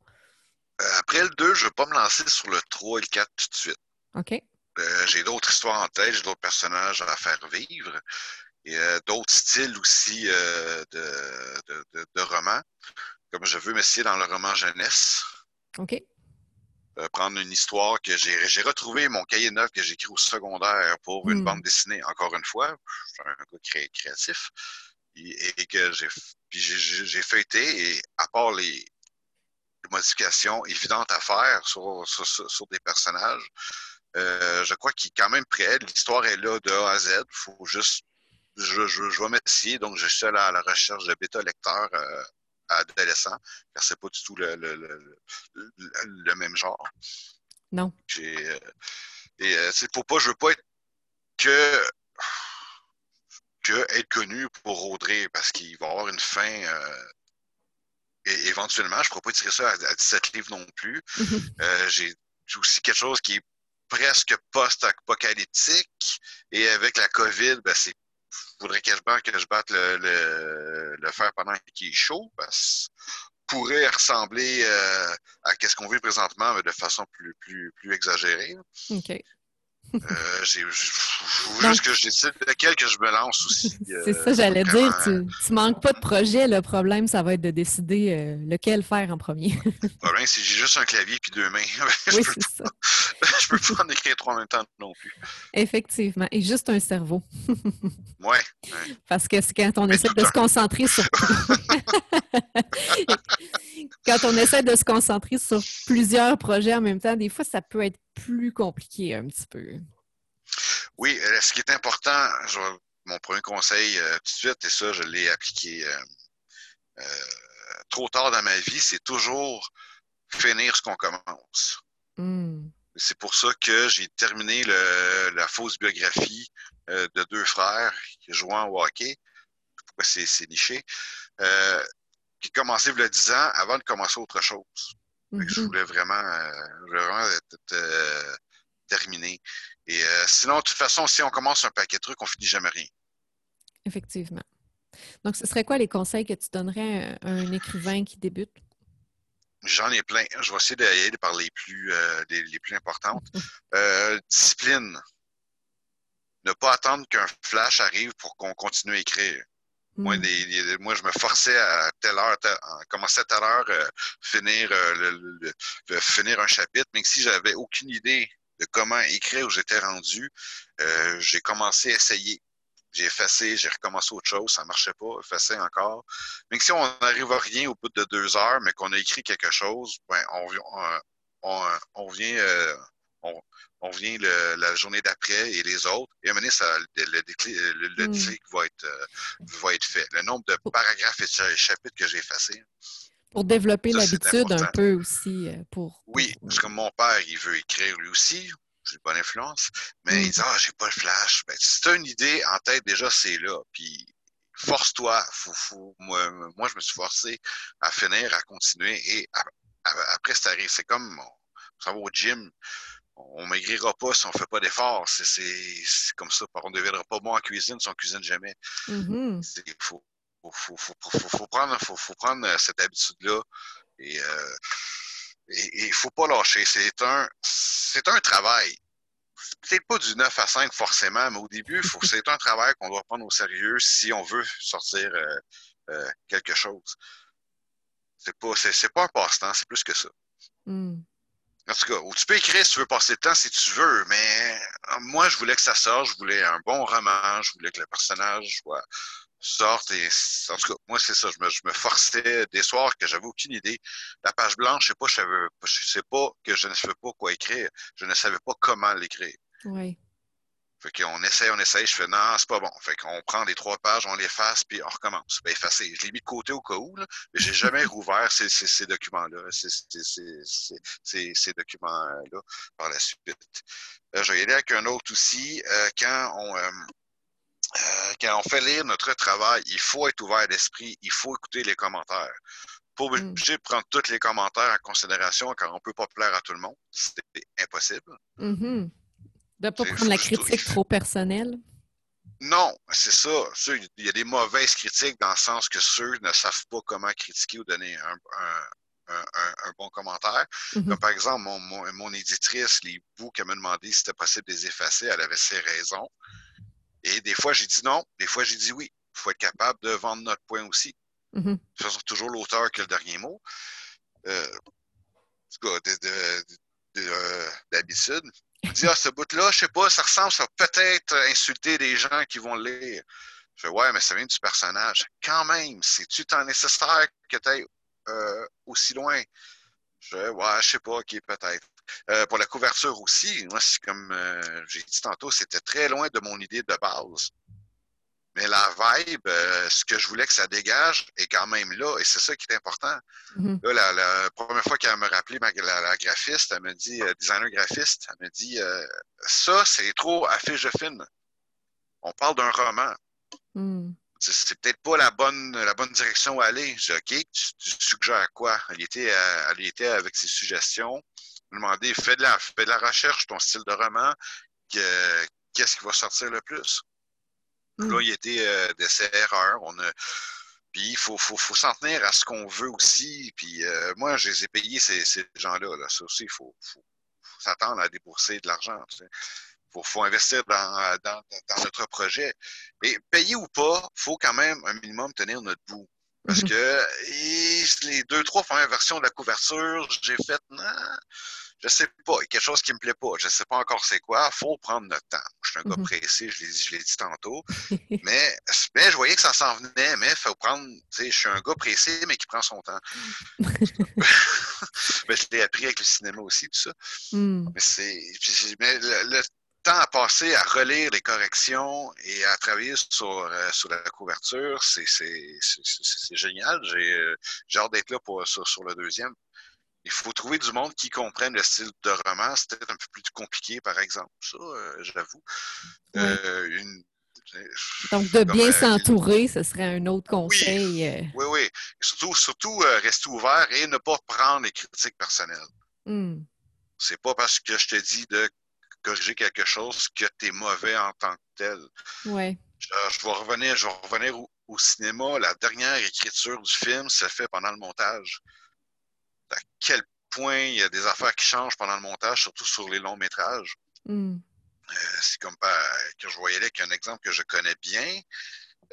Après le 2, je ne vais pas me lancer sur le 3 et le 4 tout de suite. OK. Euh, j'ai d'autres histoires en tête, j'ai d'autres personnages à faire vivre et euh, d'autres styles aussi euh, de, romans. Comme je veux m'essayer dans le roman jeunesse. OK. prendre une histoire que j'ai. J'ai retrouvé mon cahier neuf que j'ai écrit au secondaire pour une hmm. bande dessinée, encore une fois. Je suis un gars créatif. Et, que j'ai j'ai feuilleté et à part les, modifications évidentes à faire sur, sur des personnages, euh, je crois qu'il est quand même prêt. L'histoire est là de A à Z. Il faut juste. Je, je, je vais m'essayer. Donc, je suis à la, recherche de bêta-lecteurs euh, adolescents, car c'est pas du tout le, le, le, même genre. Non. Euh, et euh, c'est pour pas. Je veux pas être que que être connu pour Audrey, parce qu'il va y avoir une fin. et éventuellement, je ne pourrais pas tirer ça à, 17 livres non plus. j'ai aussi quelque chose qui est presque post-apocalyptique. Et avec la COVID, ben, c'est faudrait quasiment que je batte le, le, le fer pendant qu'il est chaud, parce pourrait ressembler euh, à ce qu'on vit présentement, mais de façon plus, plus, plus exagérée. Euh, j'ai, faut juste que je décide lequel que je me lance aussi. c'est ça, j'allais dire. Tu, tu manques pas de projet. Le problème, ça va être de décider euh, lequel faire en premier. le problème, c'est que j'ai juste un clavier puis deux mains. oui, c'est ça. je peux pas en écrire trois en même temps non plus. Effectivement. Et juste un cerveau. ouais, Parce que c'est quand on essaie de se concentrer sur. quand on essaie de se concentrer sur plusieurs projets en même temps, des fois, ça peut être plus compliqué un petit peu. Oui, euh, ce qui est important, mon premier conseil euh, tout de suite, et ça, je l'ai appliqué euh, trop tard dans ma vie, c'est toujours finir ce qu'on commence. Hmm. C'est pour ça que j'ai terminé la fausse biographie de deux frères jouant au hockey. Pourquoi c'est niché? qui commencé il y a 10 ans avant de commencer autre chose. Je mm-hmm. voulais vraiment, vraiment être, sinon, de toute façon, si on commence un paquet de trucs, on finit jamais rien. Effectivement. Donc, ce serait quoi les conseils que tu donnerais à un écrivain qui débute? J'en ai plein. Je vais essayer d'aller par les plus, les, plus importantes. Mm-hmm. discipline. Ne pas attendre qu'un flash arrive pour qu'on continue à écrire. Moi, hmm. moi, je me forçais à telle heure, commencer à telle heure, euh, finir, euh, le, finir un chapitre, mais si j'avais aucune idée de comment écrire où j'étais rendu, euh, j'ai commencé à essayer. J'ai effacé, j'ai recommencé autre chose, ça marchait pas, effacé encore. Mais si on n'arrive à rien au bout de deux heures, mais qu'on a écrit quelque chose, ben, on, on, vient, on, vient la journée d'après et les autres. Et à un moment donné, ça, le, le, mm. va, être, va être fait. Le nombre de paragraphes et chapitres que j'ai effacés. Pour développer l'habitude un peu aussi. Pour, Oui, parce que mon père, il veut écrire lui aussi j'ai une bonne influence, mais il mm. dit Ah, j'ai pas le flash. Ben, si tu as une idée en tête, déjà, c'est là. Puis force-toi. Moi, moi, je me suis forcé à finir, à continuer. Et après, c'est arrivé. C'est comme ça va au gym. On ne maigrira pas si on ne fait pas d'efforts. C'est comme ça. On ne deviendra pas bon en cuisine si on ne cuisine jamais. Il faut, faut, prendre, faut, prendre cette habitude-là. Et euh, il ne faut pas lâcher. C'est un, c'est un travail. Peut-être pas du 9 à 5 forcément, mais au début, c'est un travail qu'on doit prendre au sérieux si on veut sortir euh, euh, quelque chose. C'est pas, c'est, pas un passe-temps, c'est plus que ça. Hmm. En tout cas, tu peux écrire si tu veux passer le temps si tu veux, mais moi, je voulais que ça sorte, je voulais un bon roman, je voulais que le personnage soit, sorte et en tout cas, moi, c'est ça. Je me, je me, forçais des soirs que j'avais aucune idée. La page blanche, je sais pas, je, savais, je sais pas que je ne savais pas quoi écrire. Je ne savais pas comment l'écrire. Oui. Fait qu'on essaye, on essaye, je fais non, c'est pas bon. Fait qu'on prend les trois pages, on les efface, puis on recommence. Ben, effacer. Je l'ai mis de côté au cas où, là, mais j'ai jamais rouvert ces, ces, ces documents-là, ces, ces, ces documents-là par la suite. Euh, je vais y aller avec un autre aussi. Euh, quand on, euh, quand on fait lire notre travail, il faut être ouvert d'esprit, il faut écouter les commentaires. Pas mm. obligé de prendre tous les commentaires en considération car on ne peut pas plaire à tout le monde. C'est impossible. Mm -hmm. De ne pas prendre la critique trop personnelle. Non, c'est ça. Il y a des mauvaises critiques dans le sens que ceux ne savent pas comment critiquer ou donner un, bon commentaire. Mm-hmm. par exemple, mon, mon, éditrice, les bouts qu'elle m'a demandé si c'était possible de les effacer, elle avait ses raisons. Et des fois, j'ai dit non, des fois, j'ai dit oui. Il faut être capable de vendre notre point aussi. Mm toujours l'auteur qui a le dernier mot. Euh, d'habitude. Dis, ah, ce bout-là, je sais pas, ça ressemble, ça peut-être insulter des gens qui vont le lire. Je fais, ouais, mais ça vient du personnage. Quand même, c'est-tu tant nécessaire que tu ailles euh, aussi loin? Je fais, ouais, je sais pas, ok, peut-être. Euh, pour la couverture aussi, moi, c'est comme euh, j'ai dit tantôt, c'était très loin de mon idée de base. Mais la vibe, euh, ce que je voulais que ça dégage est quand même là, et c'est ça qui est important. Mm-hmm. Là, la, première fois qu'elle me rappelé la, graphiste, elle me dit, designer graphiste, elle me dit, ça, c'est trop affiche film. On parle d'un roman. Mm. C'est peut-être pas la bonne, la bonne direction à aller. Je dis, OK, tu, tu suggères quoi? Elle était, elle était avec ses suggestions demander, fais de, la, fais de la recherche, ton style de roman, qu'est-ce qui va sortir le plus? Là, il y a des, euh, des erreurs. On a, puis il faut, faut, faut s'en tenir à ce qu'on veut aussi. Puis euh, moi, je les ai payés, ces, ces gens-là. Là. Ça aussi, il faut, faut, s'attendre à débourser de l'argent. Tu sais. faut, faut, investir dans, dans, dans, notre projet. Et payer ou pas, il faut quand même un minimum tenir notre bout. Parce mhm. que les deux, trois premières versions de la couverture, j'ai fait, non, je sais pas, il y a quelque chose qui me plaît pas, je sais pas encore c'est quoi, faut prendre notre temps. Je suis un gars mhm. pressé, je l'ai dit tantôt, mais, mais je voyais que ça s'en venait, mais faut prendre, tu sais, je suis un gars pressé, mais qui prend son temps. mais je l'ai appris avec le cinéma aussi, tout ça. Mm. Mais c'est, mais le, temps à passer à relire les corrections et à travailler sur, euh, sur la couverture, c'est génial. Euh, j'ai hâte d'être là pour, sur, le deuxième. Il faut trouver du monde qui comprenne le style de roman. C'est peut-être un peu plus compliqué, par exemple. Ça, euh, j'avoue. Donc, de bien s'entourer, ce serait un autre conseil. Oui, oui. Surtout, surtout rester ouvert et ne pas prendre les critiques personnelles. Hmm. C'est pas parce que je te dis de corriger quelque chose que tu es mauvais en tant que tel. Ouais. Je, vais revenir, je vais revenir au, cinéma. La dernière écriture du film se fait pendant le montage. À quel point il y a des affaires qui changent pendant le montage, surtout sur les longs métrages. Hmm. Euh, c'est comme que je voyais là qu'un exemple que je connais bien.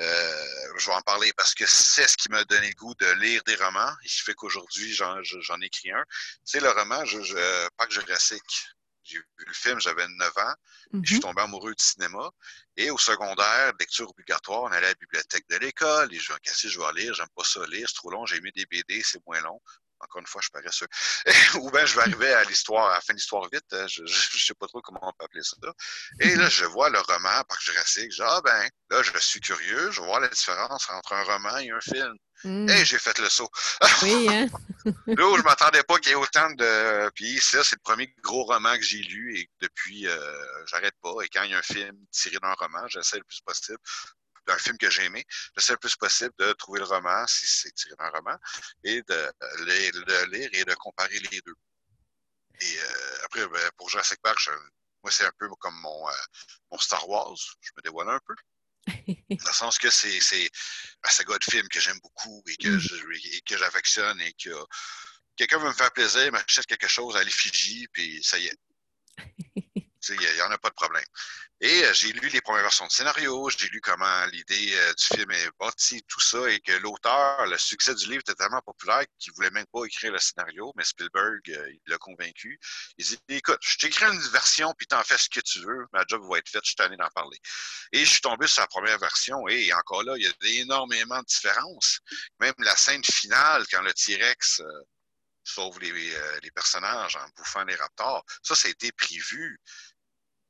Euh, je vais en parler parce que c'est ce qui m'a donné le goût de lire des romans. Il fait qu'aujourd'hui, j'en, écris un. C'est le roman je, je, Parc Jurassique. J'ai vu le film, j'avais 9 ans. Je suis mhm. tombé amoureux du cinéma. Et au secondaire, lecture obligatoire, on allait à la bibliothèque de l'école. Et je vais casser, je vais lire? J'aime pas ça lire, c'est trop long. J'ai mis des BD, c'est moins long. Encore une fois, je suis paresseux. Ou bien je vais arriver à l'histoire, à la fin de l'histoire vite, euh, je ne sais pas trop comment on peut appeler ça. Et là, je vois le roman Parc Jurassique. Je dis, ah ben, là, je suis curieux, je vais voir la différence entre un roman et un film. Mm. Et j'ai fait le saut. Oui, hein? là où je m'attendais pas qu'il y ait autant de. Puis ça, c'est le premier gros roman que j'ai lu et depuis, euh, j'arrête pas. Et quand il y a un film tiré d'un roman, j'essaie le plus possible d'un film que j'ai aimé, j'essaie le plus possible de trouver le roman, si c'est tiré d'un roman, et de le, lire et de comparer les deux. Et euh, après, ben, pour Jurassic Park, moi, c'est un peu comme mon, euh, mon Star Wars. Je me dévoile un peu. Dans le sens que c'est un saga de film que j'aime beaucoup et que mm. que j'affectionne et que quelqu'un veut me faire plaisir, m'achète quelque chose à l'effigie, puis ça y est. Il n'y en a pas de problème. Et euh, j'ai lu les premières versions de scénario, j'ai lu comment l'idée euh, du film est bâtie, tout ça, et que l'auteur, le succès du livre était tellement populaire qu'il ne voulait même pas écrire le scénario, mais Spielberg, euh, il l'a convaincu. Il dit Écoute, je t'écris une version, puis t'en fais ce que tu veux, ma job va être faite, je suis tanné d'en parler. Et je suis tombé sur la première version, et encore là, il y a énormément de différences. Même la scène finale, quand le T-Rex sauve les, les, personnages en bouffant les raptors, ça, ça a été prévu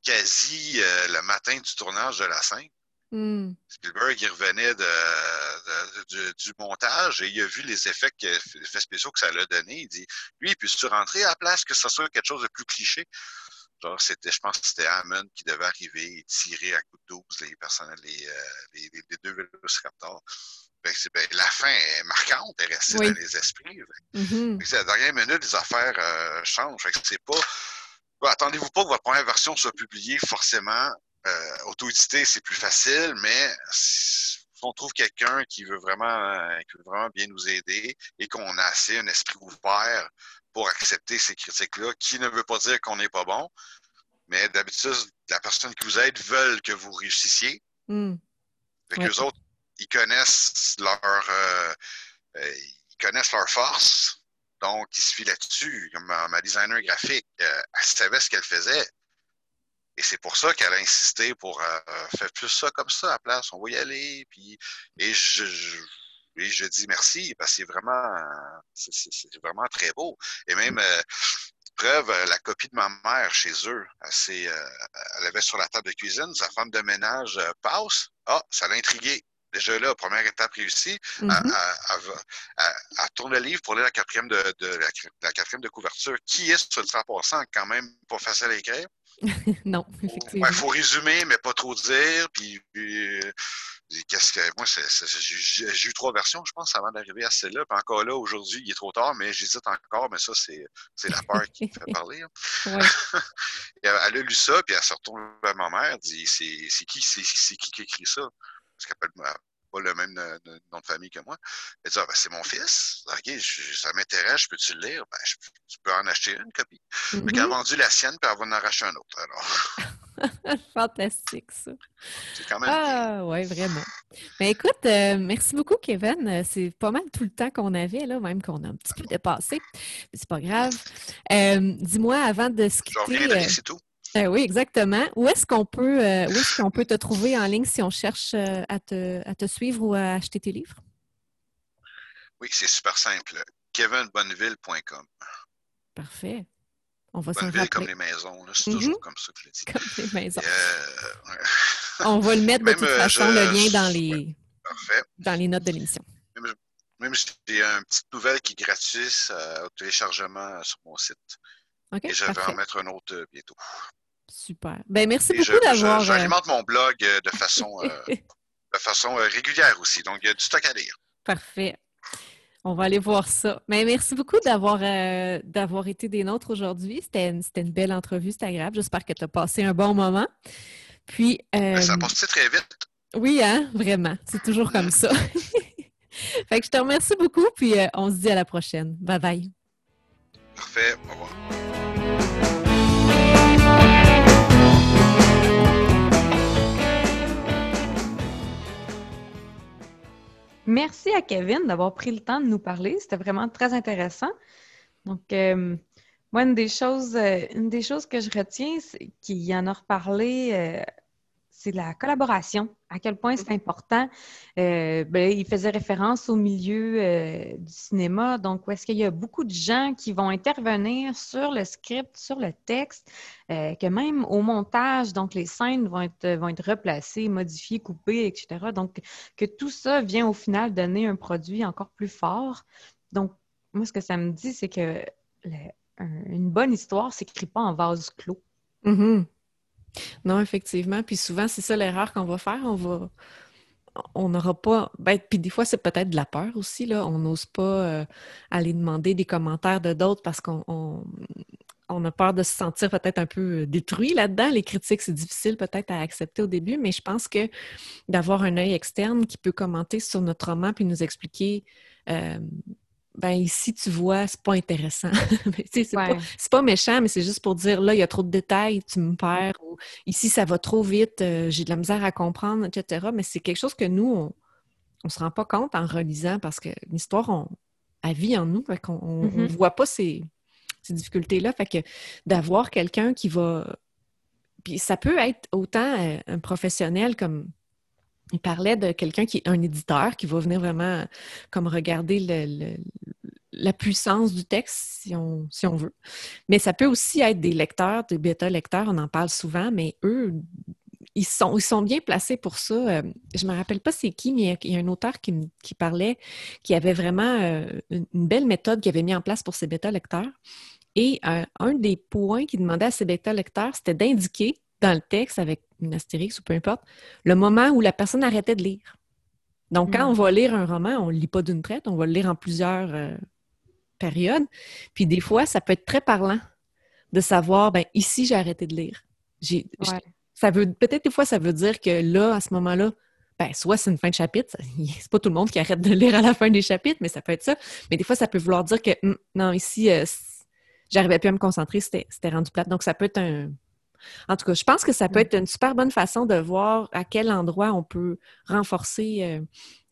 quasi euh, le matin du tournage de la scène. Hmm. Spielberg, il revenait de, du, montage et il a vu les effets, effets spéciaux que ça l'a donné. Il dit, lui, il peut-se rentrer à la place que ce soit quelque chose de plus cliché? Genre, c'était, je pense que c'était Hammond qui devait arriver et tirer à coup de 12 les personnes, les, euh, les, les, deux Velociraptors. Ben, ben, la fin est marquante, elle est restée dans les esprits. Mm-hmm. la dernière minute, les affaires euh, changent. c'est pas attendez-vous pas que votre première version soit publiée forcément. Euh, auto-édité, c'est plus facile, mais si on trouve quelqu'un qui veut vraiment qui veut vraiment bien nous aider et qu'on a assez un esprit ouvert pour accepter ces critiques-là, qui ne veut pas dire qu'on n'est pas bon, mais d'habitude, la personne qui vous aide veut que vous réussissiez. Mm. Fait autres, ils connaissent leur euh, euh, ils connaissent leur force, donc, il se fie là-dessus. Comme ma, designer graphique, euh, elle savait ce qu'elle faisait. Et c'est pour ça qu'elle a insisté pour euh, faire plus ça comme ça à la place. On va y aller. Et je, dis merci parce que c'est vraiment, très beau. Et même, euh, preuve, la copie de ma mère chez eux, elle, avait sur la table de cuisine, sa femme de ménage passe. Ah, ça l'a intrigué déjà là, première étape réussie, à, mm-hmm. tourner le livre pour lire la quatrième de, la, quatrième de couverture, qui est ce sera passant? Quand même pas facile à écrire. non, effectivement. Il faut résumer, mais pas trop dire. Puis, euh, qu'est-ce que moi, j'ai eu trois versions, je pense, avant d'arriver à celle-là. Puis encore là, aujourd'hui, il est trop tard, mais j'hésite encore. Mais ça, c'est la peur qui me fait parler. Hein. elle, a lu ça, puis elle se retourne vers ma mère, dit c'est qui, c'est qui qui écrit ça? Parce qu'elle n'a pas le même euh, nom de famille que moi. Elle dit, ah, ben, c'est mon fils. OK, ça m'intéresse, je peux-tu le lire? Ben, je, tu peux en acheter une copie. Mm Elle a vendu la sienne, puis elle va en racheter un autre. Alors. Fantastique, ça. C'est quand même. Ah, oui, vraiment. Mais écoute, euh, merci beaucoup, Kevin. Euh, c'est pas mal tout le temps qu'on avait, là, même qu'on a un petit peu dépassé. Mais c'est pas grave. Dis-moi, avant de se quitter. Je reviendrai, c'est tout. Euh, oui, exactement. Où est-ce qu'on peut, euh, est qu'on peut te trouver en ligne si on cherche euh, à, te, suivre ou à acheter tes livres? Oui, c'est super simple. kevinbonneville.com. Parfait. On va rappeler. comme les maisons. C'est toujours mm-hmm. comme ça que je le dis. Comme les maisons. On va le mettre de toute façon, le lien dans les, dans les notes de l'émission. Même, j'ai une petite nouvelle qui est gratuite au téléchargement sur mon site. et je vais en mettre un autre bientôt. Super. Ben, merci beaucoup d'avoir. Euh, j'alimente mon blog euh, de façon, euh, de façon régulière aussi. Donc, il y a du stock à lire. Parfait. On va aller voir ça. Mais merci beaucoup d'avoir d'avoir été des nôtres aujourd'hui. C'était une, une, belle entrevue, c'était agréable. J'espère que tu as passé un bon moment. Puis. Ben, ça a passé très vite. Oui, hein, vraiment. C'est toujours comme ça. fait que je te remercie beaucoup, puis on se dit à la prochaine. Bye bye. Parfait. Au revoir. Merci à Kevin d'avoir pris le temps de nous parler. C'était vraiment très intéressant. Donc, euh, moi, une des choses, euh, une des choses que je retiens, c'est qu'il en a reparlé, euh, c'est la collaboration. À quel point c'est important. Euh, ben, il faisait référence au milieu euh, du cinéma. Donc, où est-ce qu'il y a beaucoup de gens qui vont intervenir sur le script, sur le texte, euh, que même au montage, donc les scènes vont être, vont être replacées, modifiées, coupées, etc. Donc, que tout ça vient au final donner un produit encore plus fort. Donc, moi, ce que ça me dit, c'est que une bonne histoire ne s'écrit pas en vase clos. Mm-hmm. Non, effectivement. Puis souvent, c'est ça l'erreur qu'on va faire. On va. On n'aura pas. Ben, puis des fois, c'est peut-être de la peur aussi. On n'ose pas euh, aller demander des commentaires de d'autres parce qu'on on, a peur de se sentir peut-être un peu euh, détruit là-dedans. Les critiques, c'est difficile peut-être à accepter au début, mais je pense que d'avoir un œil externe qui peut commenter sur notre roman puis nous expliquer euh, ben ici, tu vois, c'est pas intéressant. c'est pas, méchant, mais c'est juste pour dire, là, il y a trop de détails, tu me perds, ou ici, ça va trop vite, euh, j'ai de la misère à comprendre, etc. Mais c'est quelque chose que nous, on, on se rend pas compte en relisant parce que l'histoire, on, elle vit en nous, fait qu'on on, mm-hmm. voit pas ces, ces difficultés-là. Fait que d'avoir quelqu'un qui va... Puis ça peut être autant euh, un professionnel comme il parlait de quelqu'un qui est un éditeur qui va venir vraiment comme regarder la puissance du texte, si on, veut. Mais ça peut aussi être des lecteurs, des bêta-lecteurs, on en parle souvent, mais eux, ils sont, bien placés pour ça. Euh, je ne me rappelle pas c'est qui, mais il y a un auteur qui, parlait, qui avait vraiment euh, une belle méthode qu'il avait mis en place pour ses bêta-lecteurs. Et euh, un des points qu'il demandait à ses bêta-lecteurs, c'était d'indiquer dans le texte avec une astérix ou peu importe, le moment où la personne arrêtait de lire. Donc, quand hmm. on va lire un roman, on ne le lit pas d'une traite, on va le lire en plusieurs euh, périodes. Puis des fois, ça peut être très parlant de savoir, ben ici, j'ai arrêté de lire. ça veut peut-être des fois, ça veut dire que là, à ce moment-là, ben, soit c'est une fin de chapitre, c'est pas tout le monde qui arrête de lire à la fin des chapitres, mais ça peut être ça. Mais des fois, ça peut vouloir dire que hum, non, ici, euh, j'arrivais plus à me concentrer, c'était rendu plate. Donc, ça peut être un, en tout cas, je pense que ça peut être une super bonne façon de voir à quel endroit on peut renforcer euh,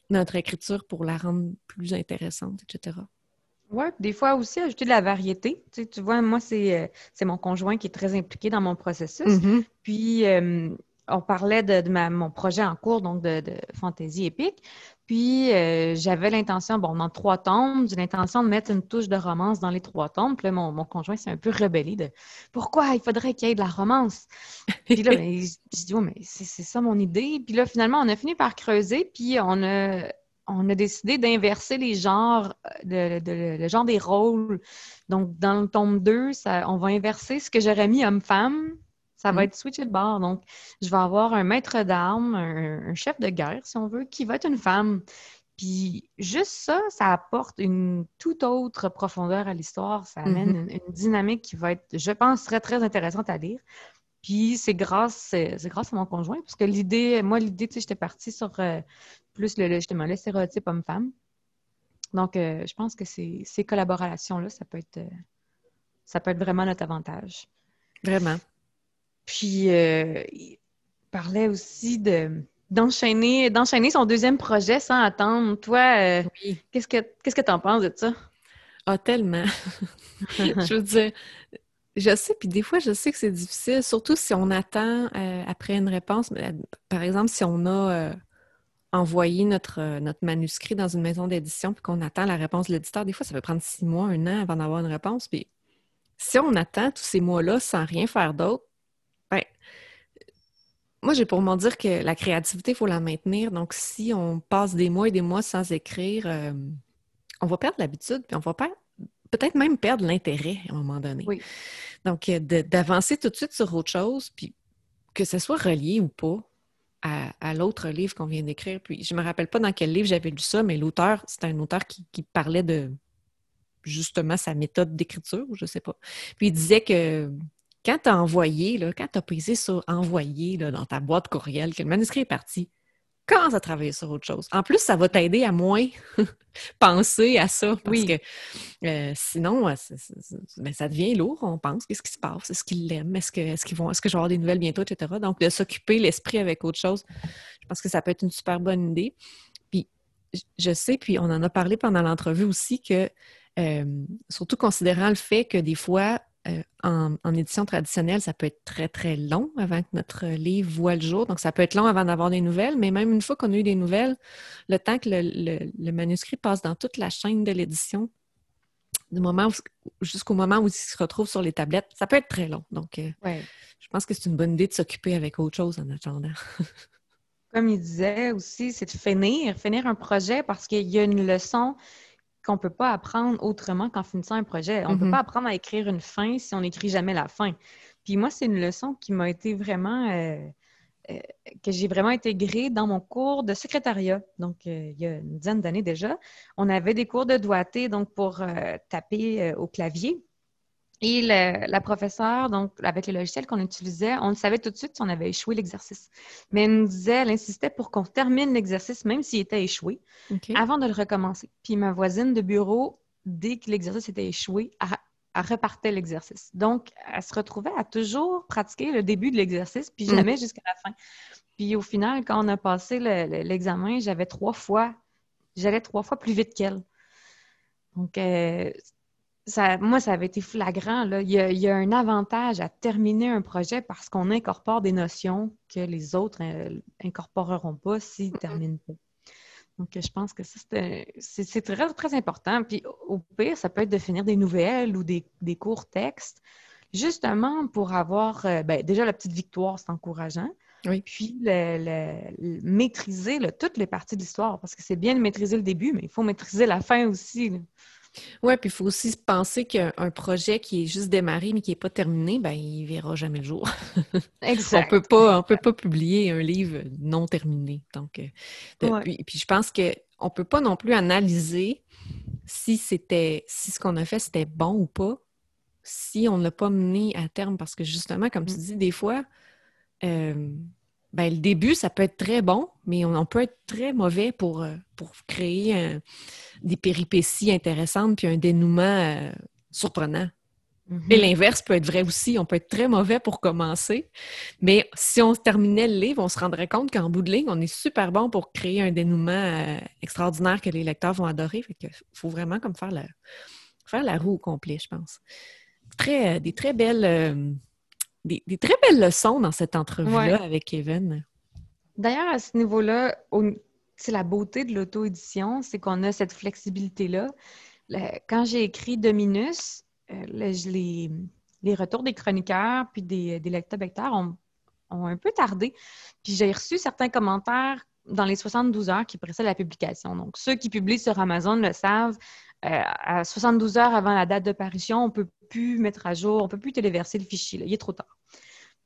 notre écriture pour la rendre plus intéressante, etc. Oui, des fois aussi ajouter de la variété. Tu, vois, moi, euh, c'est mon conjoint qui est très impliqué dans mon processus. Mm-hmm. Puis, euh, on parlait de, mon projet en cours, donc de, de fantaisie épique. Puis, euh, j'avais l'intention, bon, dans trois tomes, j'ai l'intention de mettre une touche de romance dans les trois tomes. Puis là, mon, conjoint s'est un peu rebellé de pourquoi il faudrait qu'il y ait de la romance. Puis là, ben, j'ai dit, oh, mais c'est ça mon idée. Puis là, finalement, on a fini par creuser, puis on a, on a décidé d'inverser les genres, le, le, genre des rôles. Donc, dans le tome 2, ça, on va inverser ce que j'aurais mis homme-femme ça va mm. être switché de bord. Donc, je vais avoir un maître d'armes, un, chef de guerre, si on veut, qui va être une femme. Puis juste ça, ça apporte une toute autre profondeur à l'histoire. Ça amène mm-hmm. une, dynamique qui va être, je pense, très, très intéressante à lire. Puis c'est grâce, c'est grâce à mon conjoint, parce que l'idée, moi, l'idée, tu sais, j'étais partie sur euh, plus le, justement le stéréotype homme-femme. Donc, euh, je pense que ces, ces collaborations-là, ça peut être euh, ça peut être vraiment notre avantage. Vraiment. Puis, euh, il parlait aussi de d'enchaîner d'enchaîner son deuxième projet sans attendre. Toi, euh, qu'est-ce que qu'est-ce que tu en penses de ça? Ah, tellement. je veux dire, je sais, puis des fois, je sais que c'est difficile, surtout si on attend euh, après une réponse. Par exemple, si on a envoyé notre, notre manuscrit dans une maison d'édition puis qu'on attend la réponse de l'éditeur, des fois, ça peut prendre six mois, un an avant d'avoir une réponse. Puis si on attend tous ces mois-là sans rien faire d'autre, moi, j'ai pour m'en dire que la créativité, il faut la maintenir. Donc, si on passe des mois et des mois sans écrire, euh, on va perdre l'habitude, puis on va peut-être même perdre l'intérêt à un moment donné. Donc, euh, d'avancer tout de suite sur autre chose, puis que ce soit relié ou pas à, l'autre livre qu'on vient d'écrire. Puis, je ne me rappelle pas dans quel livre j'avais lu ça, mais l'auteur, c'était un auteur qui, qui, parlait de justement sa méthode d'écriture, je ne sais pas. Puis, il disait que quand tu as envoyé, là, quand tu as pesé sur envoyer là, dans ta boîte courriel, que le manuscrit est parti, commence à travailler sur autre chose. En plus, ça va t'aider à moins penser à ça. Parce que euh, sinon, ben, ça devient lourd, on pense. Qu'est-ce qui se passe? Est-ce qu'ils l'aiment? Est-ce que, est qu'ils vont, est-ce que je vais avoir des nouvelles bientôt, etc. Donc, de s'occuper l'esprit avec autre chose, je pense que ça peut être une super bonne idée. Puis, je sais, puis on en a parlé pendant l'entrevue aussi, que euh, surtout considérant le fait que des fois, en, édition traditionnelle, ça peut être très, très long avant que notre livre voit le jour. Donc, ça peut être long avant d'avoir des nouvelles, mais même une fois qu'on a eu des nouvelles, le temps que le, manuscrit passe dans toute la chaîne de l'édition, du moment jusqu'au moment où il se retrouve sur les tablettes, ça peut être très long. Donc, je pense que c'est une bonne idée de s'occuper avec autre chose en attendant. Comme il disait aussi, c'est de finir, finir un projet parce qu'il y a une leçon qu'on ne peut pas apprendre autrement qu'en finissant un projet. On ne peut mm-hmm. pas apprendre à écrire une fin si on n'écrit jamais la fin. Puis moi, c'est une leçon qui m'a été vraiment, euh, euh, que j'ai vraiment intégrée dans mon cours de secrétariat. Donc, euh, il y a une dizaine d'années déjà, on avait des cours de doigté, donc pour taper au clavier. Et la professeure, donc avec le logiciel qu'on utilisait, on savait tout de suite si on avait échoué l'exercice. Mais elle nous disait, elle insistait pour qu'on termine l'exercice, même s'il était échoué, avant de le recommencer. Puis ma voisine de bureau, dès que l'exercice était échoué, elle, repartait l'exercice. Donc, elle se retrouvait à toujours pratiquer le début de l'exercice, puis mm. jamais jusqu'à la fin. Puis au final, quand on a passé l'examen, j'avais trois fois, j'allais trois fois plus vite qu'elle. Donc, euh, moi, ça avait été flagrant. Là. Il, y a, un avantage à terminer un projet parce qu'on incorpore des notions que les autres n'incorporeront euh, pas s'ils ne terminent pas. Donc, je pense que c'est très, très important. Puis, au pire, ça peut être de finir des nouvelles ou des, courts textes, justement pour avoir, euh, ben, déjà, la petite victoire, c'est encourageant. Oui. Puis, le, maîtriser toutes les parties de l'histoire, parce que c'est bien de maîtriser le début, mais il faut maîtriser la fin aussi. Oui, puis il faut aussi penser qu'un projet qui est juste démarré mais qui n'est pas terminé, ben il verra jamais le jour. exact. on on peut pas publier un livre non terminé. Donc, euh, puis, je pense qu'on ne peut pas non plus analyser si c'était si ce qu'on a fait c'était bon ou pas, si on ne l'a pas mené à terme. Parce que justement, comme tu mm. dis, des fois, euh, ben, le début, ça peut être très bon, mais on, peut être très mauvais pour, euh, pour créer des péripéties intéressantes puis un dénouement euh, surprenant. Mm-hmm. Et l'inverse peut être vrai aussi. On peut être très mauvais pour commencer, mais si on terminait le livre, on se rendrait compte qu'en bout de ligne, on est super bon pour créer un dénouement euh, extraordinaire que les lecteurs vont adorer. Fait qu'il faut vraiment comme faire la, faire la roue au complet, je pense. Très, des très belles des, très belles leçons dans cette entrevue-là avec Kevin. D'ailleurs, à ce niveau-là, c'est la beauté de l'auto-édition, c'est qu'on a cette flexibilité-là. Quand j'ai écrit Dominus, euh, les, les, retours des chroniqueurs puis des, des lecteurs ont, ont, un peu tardé. Puis j'ai reçu certains commentaires dans les 72 heures qui précèdent la publication. Donc, ceux qui publient sur Amazon le savent, euh, à 72 heures avant la date de parution, on ne peut plus mettre à jour, on ne peut plus téléverser le fichier. Il est trop tard.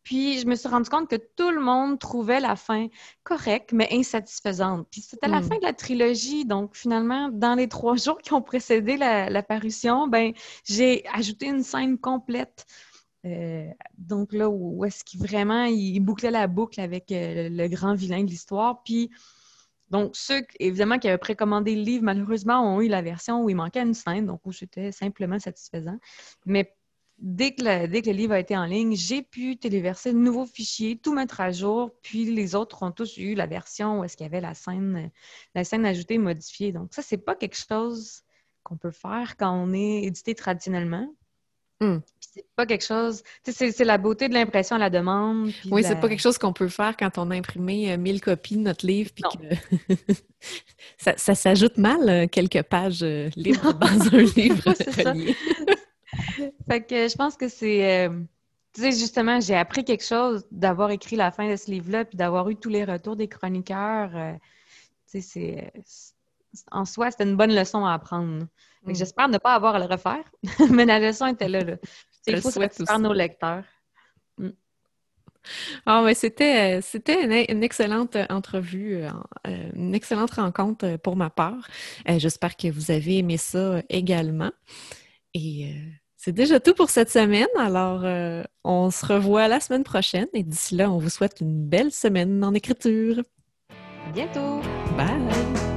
Puis, je me suis rendu compte que tout le monde trouvait la fin correcte, mais insatisfaisante. Puis, c'était la hmm. fin de la trilogie. Donc, finalement, dans les trois jours qui ont précédé la, parution, ben, j'ai ajouté une scène complète. Euh, donc, là, où, est-ce qu'il vraiment il bouclait la boucle avec euh, le grand vilain de l'histoire. Puis, donc, ceux, évidemment, qui avaient précommandé le livre, malheureusement, ont eu la version où il manquait une scène, donc où c'était simplement satisfaisant. Mais dès que, le, dès que le livre a été en ligne, j'ai pu téléverser de nouveaux fichiers, tout mettre à jour, puis les autres ont tous eu la version où est-ce qu'il y avait la scène, la scène ajoutée, modifiée. Donc, ça, c'est pas quelque chose qu'on peut faire quand on est édité traditionnellement. Hmm. C'est pas quelque chose. C'est la beauté de l'impression à la demande. Oui, c'est pas quelque chose qu'on peut faire quand on a imprimé 1000 euh, copies de notre livre. Puis que ça, ça s'ajoute mal euh, quelques pages euh, libres dans un livre relié. fait que je pense que c'est. tu sais, justement, j'ai appris quelque chose d'avoir écrit la fin de ce livre-là, puis d'avoir eu tous les retours des chroniqueurs. tu sais, c'est. En soi, c'était une bonne leçon à apprendre. Mm. J'espère ne pas avoir à le refaire, mais la leçon était là. Il faut satisfaire nos lecteurs. Mm. Ah, mais c'était, c'était une, excellente entrevue, euh, euh, une excellente rencontre pour ma part. Euh, j'espère que vous avez aimé ça également. Et c'est déjà tout pour cette semaine. Alors, on se revoit la semaine prochaine. Et d'ici là, on vous souhaite une belle semaine en écriture. À bientôt. Bye.